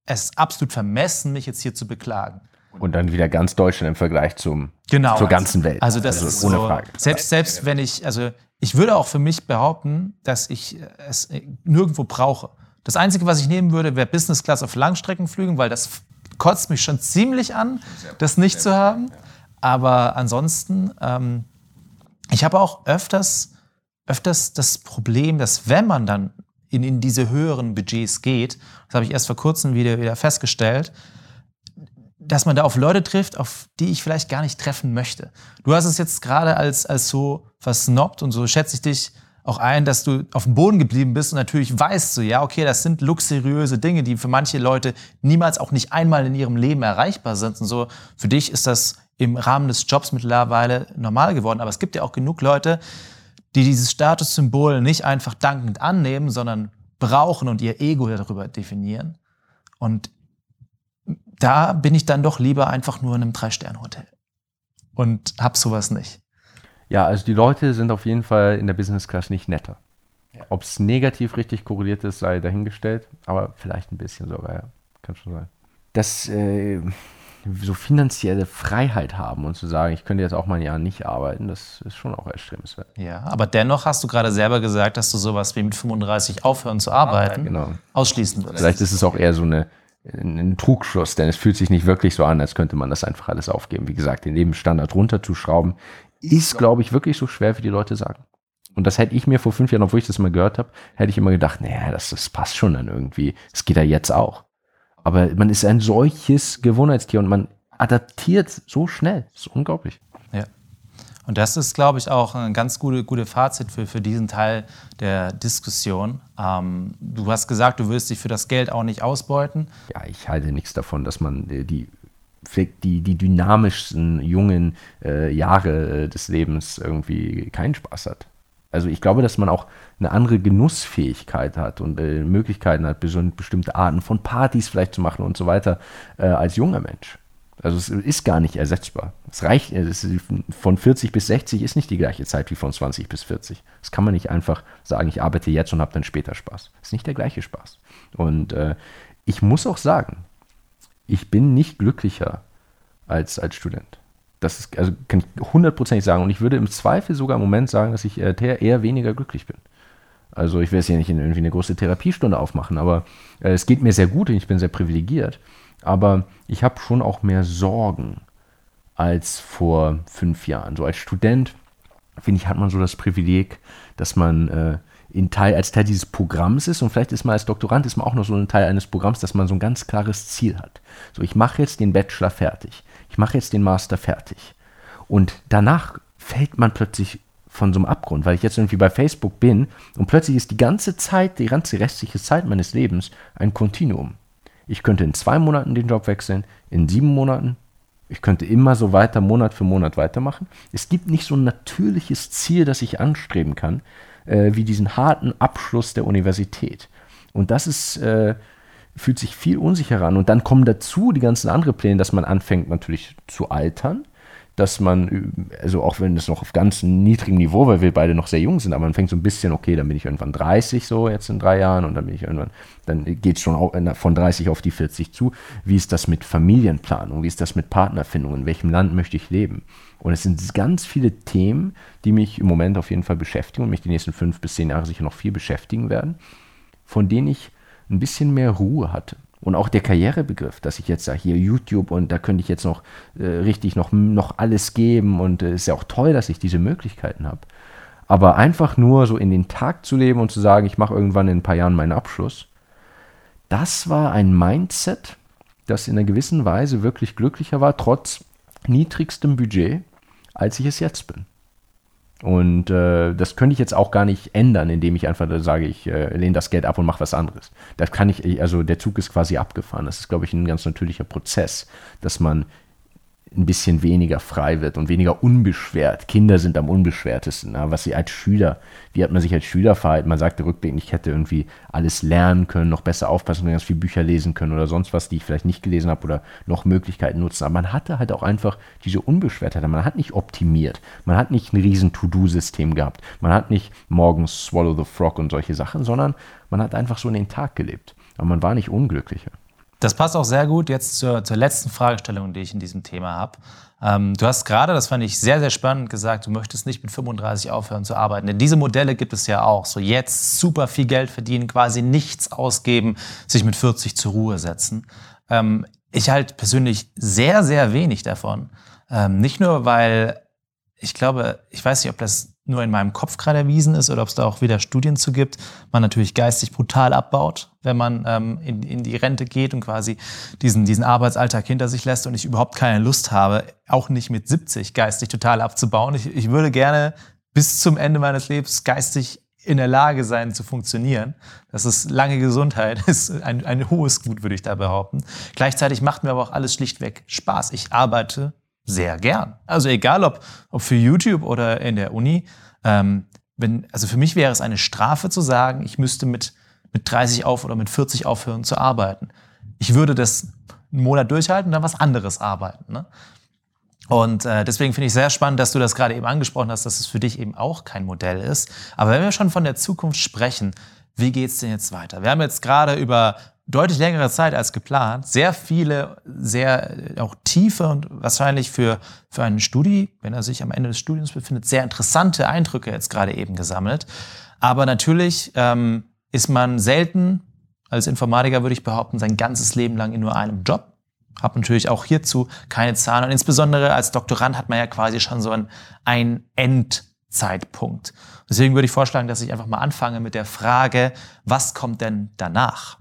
es absolut vermessen, mich jetzt hier zu beklagen. Und dann wieder ganz Deutschland im Vergleich zum, genau, zur ganzen Welt. Also das also ist ohne so, Frage. Selbst, selbst wenn ich, also ich würde auch für mich behaupten, dass ich es nirgendwo brauche. Das Einzige, was ich nehmen würde, wäre Business Class auf Langstreckenflügen, weil das kotzt mich schon ziemlich an, das nicht zu haben. Aber ansonsten, ähm, ich habe auch öfters, öfters das Problem, dass wenn man dann in, in diese höheren Budgets geht, das habe ich erst vor kurzem wieder, wieder festgestellt, dass man da auf Leute trifft, auf die ich vielleicht gar nicht treffen möchte. Du hast es jetzt gerade als, als so versnobbt und so schätze ich dich auch ein, dass du auf dem Boden geblieben bist und natürlich weißt du, ja, okay, das sind luxuriöse Dinge, die für manche Leute niemals auch nicht einmal in ihrem Leben erreichbar sind und so. Für dich ist das im Rahmen des Jobs mittlerweile normal geworden. Aber es gibt ja auch genug Leute, die dieses Statussymbol nicht einfach dankend annehmen, sondern brauchen und ihr Ego darüber definieren. Und da bin ich dann doch lieber einfach nur in einem Drei-Sterne-Hotel und hab sowas nicht. Ja, also die Leute sind auf jeden Fall in der Business Class nicht netter. Ob es negativ richtig korreliert ist, sei dahingestellt, aber vielleicht ein bisschen sogar, ja. Kann schon sein. Das äh, so finanzielle Freiheit haben und zu sagen, ich könnte jetzt auch mal ein Jahr nicht arbeiten, das ist schon auch erstrebenswert. Ja, aber dennoch hast du gerade selber gesagt, dass du sowas wie mit 35 aufhören zu arbeiten genau. ausschließen würdest. Vielleicht ist es auch eher so eine, ein Trugschluss, denn es fühlt sich nicht wirklich so an, als könnte man das einfach alles aufgeben. Wie gesagt, den Lebensstandard runterzuschrauben, ist, glaube ich, wirklich so schwer, wie die Leute sagen. Und das hätte ich mir vor fünf Jahren, obwohl ich das mal gehört habe, hätte ich immer gedacht, naja, das, das passt schon dann irgendwie. Es geht ja jetzt auch. Aber man ist ein solches Gewohnheitstier und man adaptiert so schnell. Das ist unglaublich. Und das ist, glaube ich, auch ein ganz gute, gute Fazit für, für diesen Teil der Diskussion. Ähm, du hast gesagt, du wirst dich für das Geld auch nicht ausbeuten. Ja, ich halte nichts davon, dass man die, die, die dynamischsten jungen äh, Jahre äh, des Lebens irgendwie keinen Spaß hat. Also ich glaube, dass man auch eine andere Genussfähigkeit hat und äh, Möglichkeiten hat, bestimmte Arten von Partys vielleicht zu machen und so weiter äh, als junger Mensch. Also es ist gar nicht ersetzbar. Es reicht, es von 40 bis 60 ist nicht die gleiche Zeit wie von 20 bis 40. Das kann man nicht einfach sagen, ich arbeite jetzt und habe dann später Spaß. Das ist nicht der gleiche Spaß. Und äh, ich muss auch sagen, ich bin nicht glücklicher als als Student. Das ist, also kann ich hundertprozentig sagen. Und ich würde im Zweifel sogar im Moment sagen, dass ich äh, eher weniger glücklich bin. Also ich will es hier nicht in irgendwie eine große Therapiestunde aufmachen, aber äh, es geht mir sehr gut und ich bin sehr privilegiert. Aber ich habe schon auch mehr Sorgen als vor fünf Jahren. So als Student, finde ich, hat man so das Privileg, dass man äh, in Teil, als Teil dieses Programms ist und vielleicht ist man als Doktorand ist man auch noch so ein Teil eines Programms, dass man so ein ganz klares Ziel hat. So, ich mache jetzt den Bachelor fertig ich mache jetzt den Master fertig. Und danach fällt man plötzlich von so einem Abgrund, weil ich jetzt irgendwie bei Facebook bin und plötzlich ist die ganze Zeit, die ganze restliche Zeit meines Lebens ein Kontinuum. Ich könnte in zwei Monaten den Job wechseln, in sieben Monaten. Ich könnte immer so weiter, Monat für Monat weitermachen. Es gibt nicht so ein natürliches Ziel, das ich anstreben kann, äh, wie diesen harten Abschluss der Universität. Und das ist äh, fühlt sich viel unsicherer an. Und dann kommen dazu die ganzen anderen Pläne, dass man anfängt natürlich zu altern, dass man, also auch wenn es noch auf ganz niedrigem Niveau, weil wir beide noch sehr jung sind, aber man fängt so ein bisschen, okay, dann bin ich irgendwann 30 so jetzt in drei Jahren und dann bin ich irgendwann, dann geht es schon von 30 auf die 40 zu. Wie ist das mit Familienplanung? Wie ist das mit Partnerfindung? In welchem Land möchte ich leben? Und es sind ganz viele Themen, die mich im Moment auf jeden Fall beschäftigen und mich die nächsten fünf bis zehn Jahre sicher noch viel beschäftigen werden, von denen ich ein bisschen mehr Ruhe hatte. Und auch der Karrierebegriff, dass ich jetzt sage, hier YouTube und da könnte ich jetzt noch äh, richtig noch, noch alles geben und es äh, ist ja auch toll, dass ich diese Möglichkeiten habe. Aber einfach nur so in den Tag zu leben und zu sagen, ich mache irgendwann in ein paar Jahren meinen Abschluss, das war ein Mindset, das in einer gewissen Weise wirklich glücklicher war, trotz niedrigstem Budget, als ich es jetzt bin. Und äh, das könnte ich jetzt auch gar nicht ändern, indem ich einfach sage, ich äh, lehne das Geld ab und mache was anderes. Das kann ich, also der Zug ist quasi abgefahren. Das ist, glaube ich, ein ganz natürlicher Prozess, dass man ein bisschen weniger frei wird und weniger unbeschwert. Kinder sind am unbeschwertesten. Na, was sie als Schüler, wie hat man sich als Schüler verhalten? Man sagte rückblickend, ich hätte irgendwie alles lernen können, noch besser aufpassen können, ganz viele Bücher lesen können oder sonst was, die ich vielleicht nicht gelesen habe oder noch Möglichkeiten nutzen. Aber man hatte halt auch einfach diese Unbeschwertheit. Man hat nicht optimiert. Man hat nicht ein riesen To-Do-System gehabt. Man hat nicht morgens Swallow the Frog und solche Sachen, sondern man hat einfach so in den Tag gelebt. Aber man war nicht unglücklicher. Das passt auch sehr gut jetzt zur, zur letzten Fragestellung, die ich in diesem Thema habe. Ähm, du hast gerade, das fand ich sehr, sehr spannend, gesagt, du möchtest nicht mit 35 aufhören zu arbeiten. Denn diese Modelle gibt es ja auch. So jetzt super viel Geld verdienen, quasi nichts ausgeben, sich mit 40 zur Ruhe setzen. Ähm, ich halte persönlich sehr, sehr wenig davon. Ähm, nicht nur, weil ich glaube, ich weiß nicht, ob das nur in meinem Kopf gerade erwiesen ist oder ob es da auch wieder Studien zu gibt, man natürlich geistig brutal abbaut, wenn man ähm, in, in die Rente geht und quasi diesen, diesen Arbeitsalltag hinter sich lässt und ich überhaupt keine Lust habe, auch nicht mit 70 geistig total abzubauen. Ich, ich würde gerne bis zum Ende meines Lebens geistig in der Lage sein zu funktionieren. Das ist lange Gesundheit, ist ein, ein hohes Gut, würde ich da behaupten. Gleichzeitig macht mir aber auch alles schlichtweg Spaß. Ich arbeite sehr gern. Also egal ob, ob für YouTube oder in der Uni. Ähm, wenn, also für mich wäre es eine Strafe zu sagen, ich müsste mit, mit 30 auf oder mit 40 aufhören zu arbeiten. Ich würde das einen Monat durchhalten und dann was anderes arbeiten. Ne? Und äh, deswegen finde ich sehr spannend, dass du das gerade eben angesprochen hast, dass es für dich eben auch kein Modell ist. Aber wenn wir schon von der Zukunft sprechen, wie geht's denn jetzt weiter? Wir haben jetzt gerade über deutlich längere Zeit als geplant sehr viele, sehr äh, auch tiefe und wahrscheinlich für, für einen Studi, wenn er sich am Ende des Studiums befindet, sehr interessante Eindrücke jetzt gerade eben gesammelt. Aber natürlich ähm, ist man selten als Informatiker, würde ich behaupten, sein ganzes Leben lang in nur einem Job. Hab natürlich auch hierzu keine Zahlen. Und insbesondere als Doktorand hat man ja quasi schon so einen, einen Endzeitpunkt. Deswegen würde ich vorschlagen, dass ich einfach mal anfange mit der Frage, was kommt denn danach?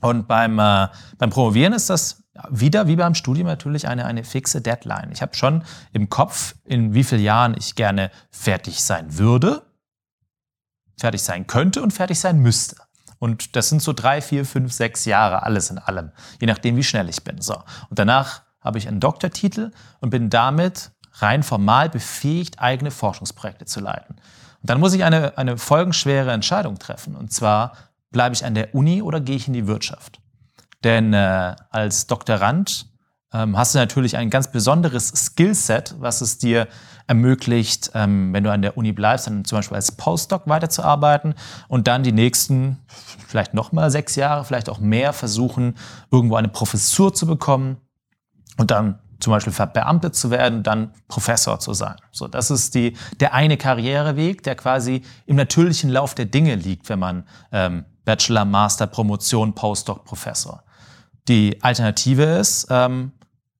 Und beim, äh, beim Promovieren ist das wieder wie beim Studium natürlich eine, eine fixe Deadline. Ich habe schon im Kopf, in wie vielen Jahren ich gerne fertig sein würde, fertig sein könnte und fertig sein müsste. Und das sind so drei, vier, fünf, sechs Jahre, alles in allem, je nachdem, wie schnell ich bin. So. Und danach habe ich einen Doktortitel und bin damit rein formal befähigt, eigene Forschungsprojekte zu leiten. Und dann muss ich eine, eine folgenschwere Entscheidung treffen. Und zwar, bleibe ich an der Uni oder gehe ich in die Wirtschaft? Denn äh, als Doktorand ähm, hast du natürlich ein ganz besonderes Skillset, was es dir ermöglicht, ähm, wenn du an der Uni bleibst, dann zum Beispiel als Postdoc weiterzuarbeiten und dann die nächsten vielleicht nochmal sechs Jahre, vielleicht auch mehr versuchen, irgendwo eine Professur zu bekommen und dann zum Beispiel verbeamtet zu werden, dann Professor zu sein. So, das ist die, der eine Karriereweg, der quasi im natürlichen Lauf der Dinge liegt, wenn man ähm, Bachelor, Master, Promotion, Postdoc, Professor. Die Alternative ist, ähm,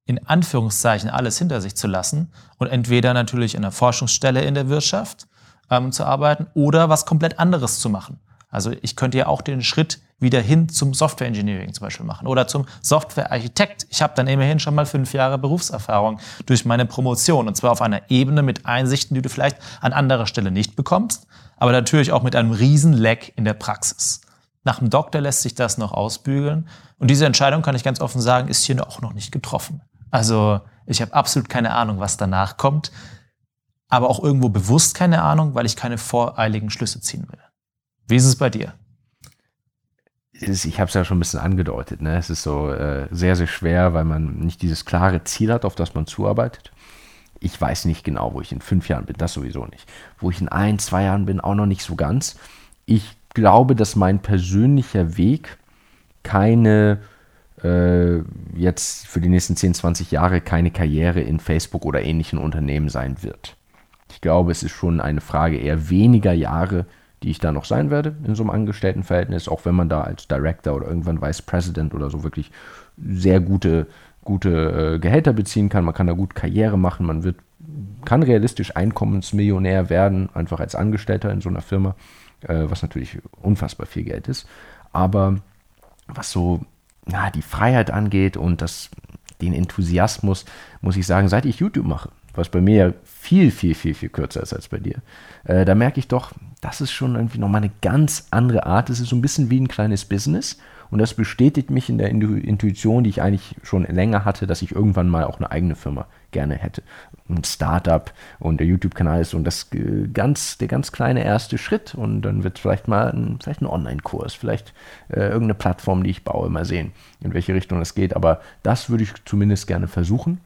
in Anführungszeichen alles hinter sich zu lassen und entweder natürlich in einer Forschungsstelle in der Wirtschaft ähm, zu arbeiten oder was komplett anderes zu machen. Also ich könnte ja auch den Schritt wieder hin zum Software Engineering zum Beispiel machen oder zum Software Architekt. Ich habe dann immerhin schon mal fünf Jahre Berufserfahrung durch meine Promotion und zwar auf einer Ebene mit Einsichten, die du vielleicht an anderer Stelle nicht bekommst, aber natürlich auch mit einem riesen Leck in der Praxis. Nach dem Doktor lässt sich das noch ausbügeln. Und diese Entscheidung, kann ich ganz offen sagen, ist hier auch noch nicht getroffen. Also ich habe absolut keine Ahnung, was danach kommt, aber auch irgendwo bewusst keine Ahnung, weil ich keine voreiligen Schlüsse ziehen will. Wie ist es bei dir? Ich habe es ja schon ein bisschen angedeutet. Ne? Es ist so äh, sehr, sehr schwer, weil man nicht dieses klare Ziel hat, auf das man zuarbeitet. Ich weiß nicht genau, wo ich in fünf Jahren bin, das sowieso nicht. Wo ich in ein, zwei Jahren bin, auch noch nicht so ganz. Ich glaube, dass mein persönlicher Weg keine äh, jetzt für die nächsten 10, 20 Jahre keine Karriere in Facebook oder ähnlichen Unternehmen sein wird. Ich glaube, es ist schon eine Frage eher weniger Jahre, die ich da noch sein werde in so einem Angestelltenverhältnis, auch wenn man da als Director oder irgendwann Vice President oder so wirklich sehr gute, gute äh, Gehälter beziehen kann. Man kann da gut Karriere machen, man wird, kann realistisch Einkommensmillionär werden, einfach als Angestellter in so einer Firma was natürlich unfassbar viel Geld ist. Aber was so na, die Freiheit angeht und das, den Enthusiasmus, muss ich sagen, seit ich YouTube mache, was bei mir viel, viel, viel, viel kürzer ist als bei dir, äh, da merke ich doch, das ist schon irgendwie nochmal eine ganz andere Art. Es ist so ein bisschen wie ein kleines Business und das bestätigt mich in der Intuition, die ich eigentlich schon länger hatte, dass ich irgendwann mal auch eine eigene Firma gerne hätte. Ein Startup und der YouTube-Kanal ist so das ganz, der ganz kleine erste Schritt und dann wird vielleicht mal ein, vielleicht ein Online-Kurs, vielleicht äh, irgendeine Plattform, die ich baue, mal sehen, in welche Richtung das geht. Aber das würde ich zumindest gerne versuchen.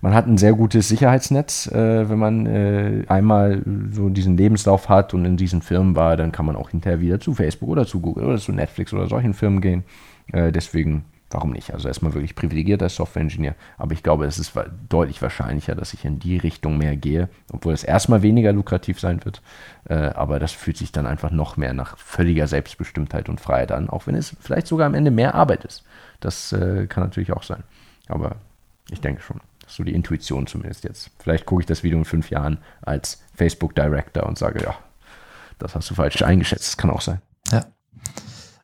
Man hat ein sehr gutes Sicherheitsnetz, äh, wenn man äh, einmal so diesen Lebenslauf hat und in diesen Firmen war, dann kann man auch hinterher wieder zu Facebook oder zu Google oder zu Netflix oder solchen Firmen gehen. Äh, deswegen, warum nicht? Also erstmal wirklich privilegiert als Software-Engineer, aber ich glaube, es ist deutlich wahrscheinlicher, dass ich in die Richtung mehr gehe, obwohl es erstmal weniger lukrativ sein wird. Äh, aber das fühlt sich dann einfach noch mehr nach völliger Selbstbestimmtheit und Freiheit an, auch wenn es vielleicht sogar am Ende mehr Arbeit ist. Das äh, kann natürlich auch sein. Aber ich denke schon so die Intuition zumindest jetzt. Vielleicht gucke ich das Video in fünf Jahren als Facebook Director und sage, ja, das hast du falsch eingeschätzt. Das kann auch sein. Ja.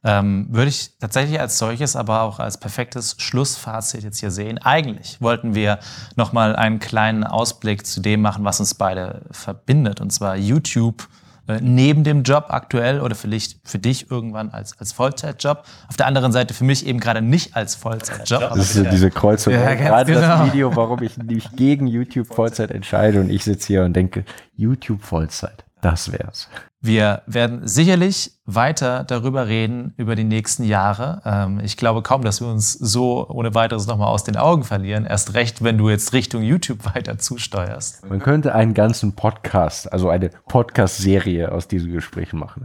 Ähm, würde ich tatsächlich als solches, aber auch als perfektes Schlussfazit jetzt hier sehen. Eigentlich wollten wir nochmal einen kleinen Ausblick zu dem machen, was uns beide verbindet, und zwar YouTube äh, neben dem Job aktuell oder vielleicht für dich irgendwann als, als Vollzeitjob. Auf der anderen Seite für mich eben gerade nicht als Vollzeitjob. Das ist so diese Kreuzung. Ja, gerade genau. das Video, warum ich mich gegen YouTube Vollzeit entscheide und ich sitze hier und denke, YouTube Vollzeit, das wär's. Wir werden sicherlich weiter darüber reden über die nächsten Jahre. Ähm, ich glaube kaum, dass wir uns so ohne weiteres nochmal aus den Augen verlieren. Erst recht, wenn du jetzt Richtung YouTube weiter zusteuerst. Man könnte einen ganzen Podcast, also eine Podcast-Serie aus diesen Gesprächen machen.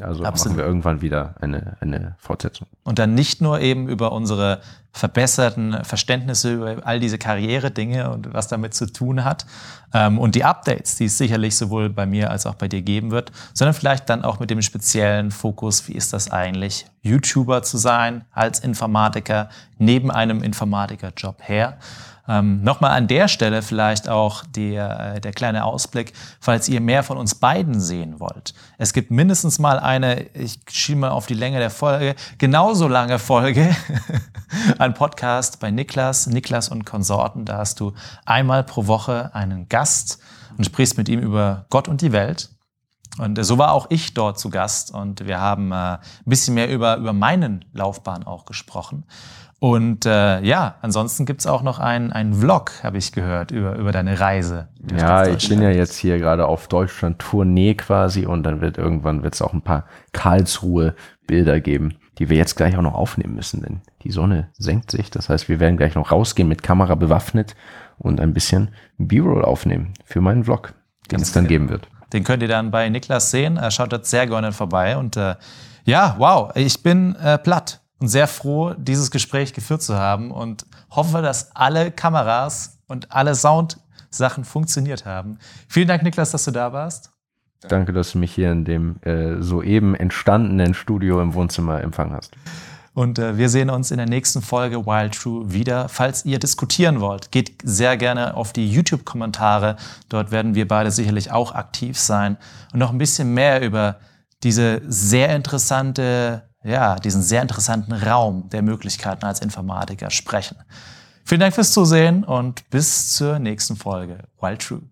Also Absolut. machen wir irgendwann wieder eine, eine Fortsetzung. Und dann nicht nur eben über unsere verbesserten Verständnisse über all diese Karriere-Dinge und was damit zu tun hat ähm, und die Updates, die es sicherlich sowohl bei mir als auch bei dir geben wird, sondern vielleicht dann auch mit dem speziellen Fokus, wie ist das eigentlich, YouTuber zu sein als Informatiker neben einem Informatikerjob her. Ähm, Nochmal an der Stelle vielleicht auch der, äh, der kleine Ausblick, falls ihr mehr von uns beiden sehen wollt. Es gibt mindestens mal eine, ich schiebe mal auf die Länge der Folge, genauso lange Folge, ein Podcast bei Niklas, Niklas und Konsorten. Da hast du einmal pro Woche einen Gast und sprichst mit ihm über Gott und die Welt. Und so war auch ich dort zu Gast und wir haben äh, ein bisschen mehr über, über meinen Laufbahn auch gesprochen. Und äh, ja, ansonsten gibt's auch noch einen, einen Vlog, habe ich gehört, über, über deine Reise. Ja, ich bin ja jetzt hier gerade auf Deutschland-Tournee quasi und dann wird irgendwann wird's auch ein paar Karlsruhe-Bilder geben, die wir jetzt gleich auch noch aufnehmen müssen, denn die Sonne senkt sich. Das heißt, wir werden gleich noch rausgehen mit Kamera bewaffnet und ein bisschen B-Roll aufnehmen für meinen Vlog, den Ganz es dann geben wird. Den könnt ihr dann bei Niklas sehen. Er schaut dort sehr gerne vorbei und äh, ja, wow, ich bin äh, platt und sehr froh, dieses Gespräch geführt zu haben und hoffe, dass alle Kameras und alle Soundsachen funktioniert haben. Vielen Dank, Niklas, dass du da warst. Danke, dass du mich hier in dem äh, soeben entstandenen Studio im Wohnzimmer empfangen hast. Und äh, wir sehen uns in der nächsten Folge Wild True wieder. Falls ihr diskutieren wollt, geht sehr gerne auf die YouTube-Kommentare. Dort werden wir beide sicherlich auch aktiv sein und noch ein bisschen mehr über diese sehr interessante ja, diesen sehr interessanten Raum der Möglichkeiten als Informatiker sprechen. Vielen Dank fürs Zusehen und bis zur nächsten Folge. Wild True.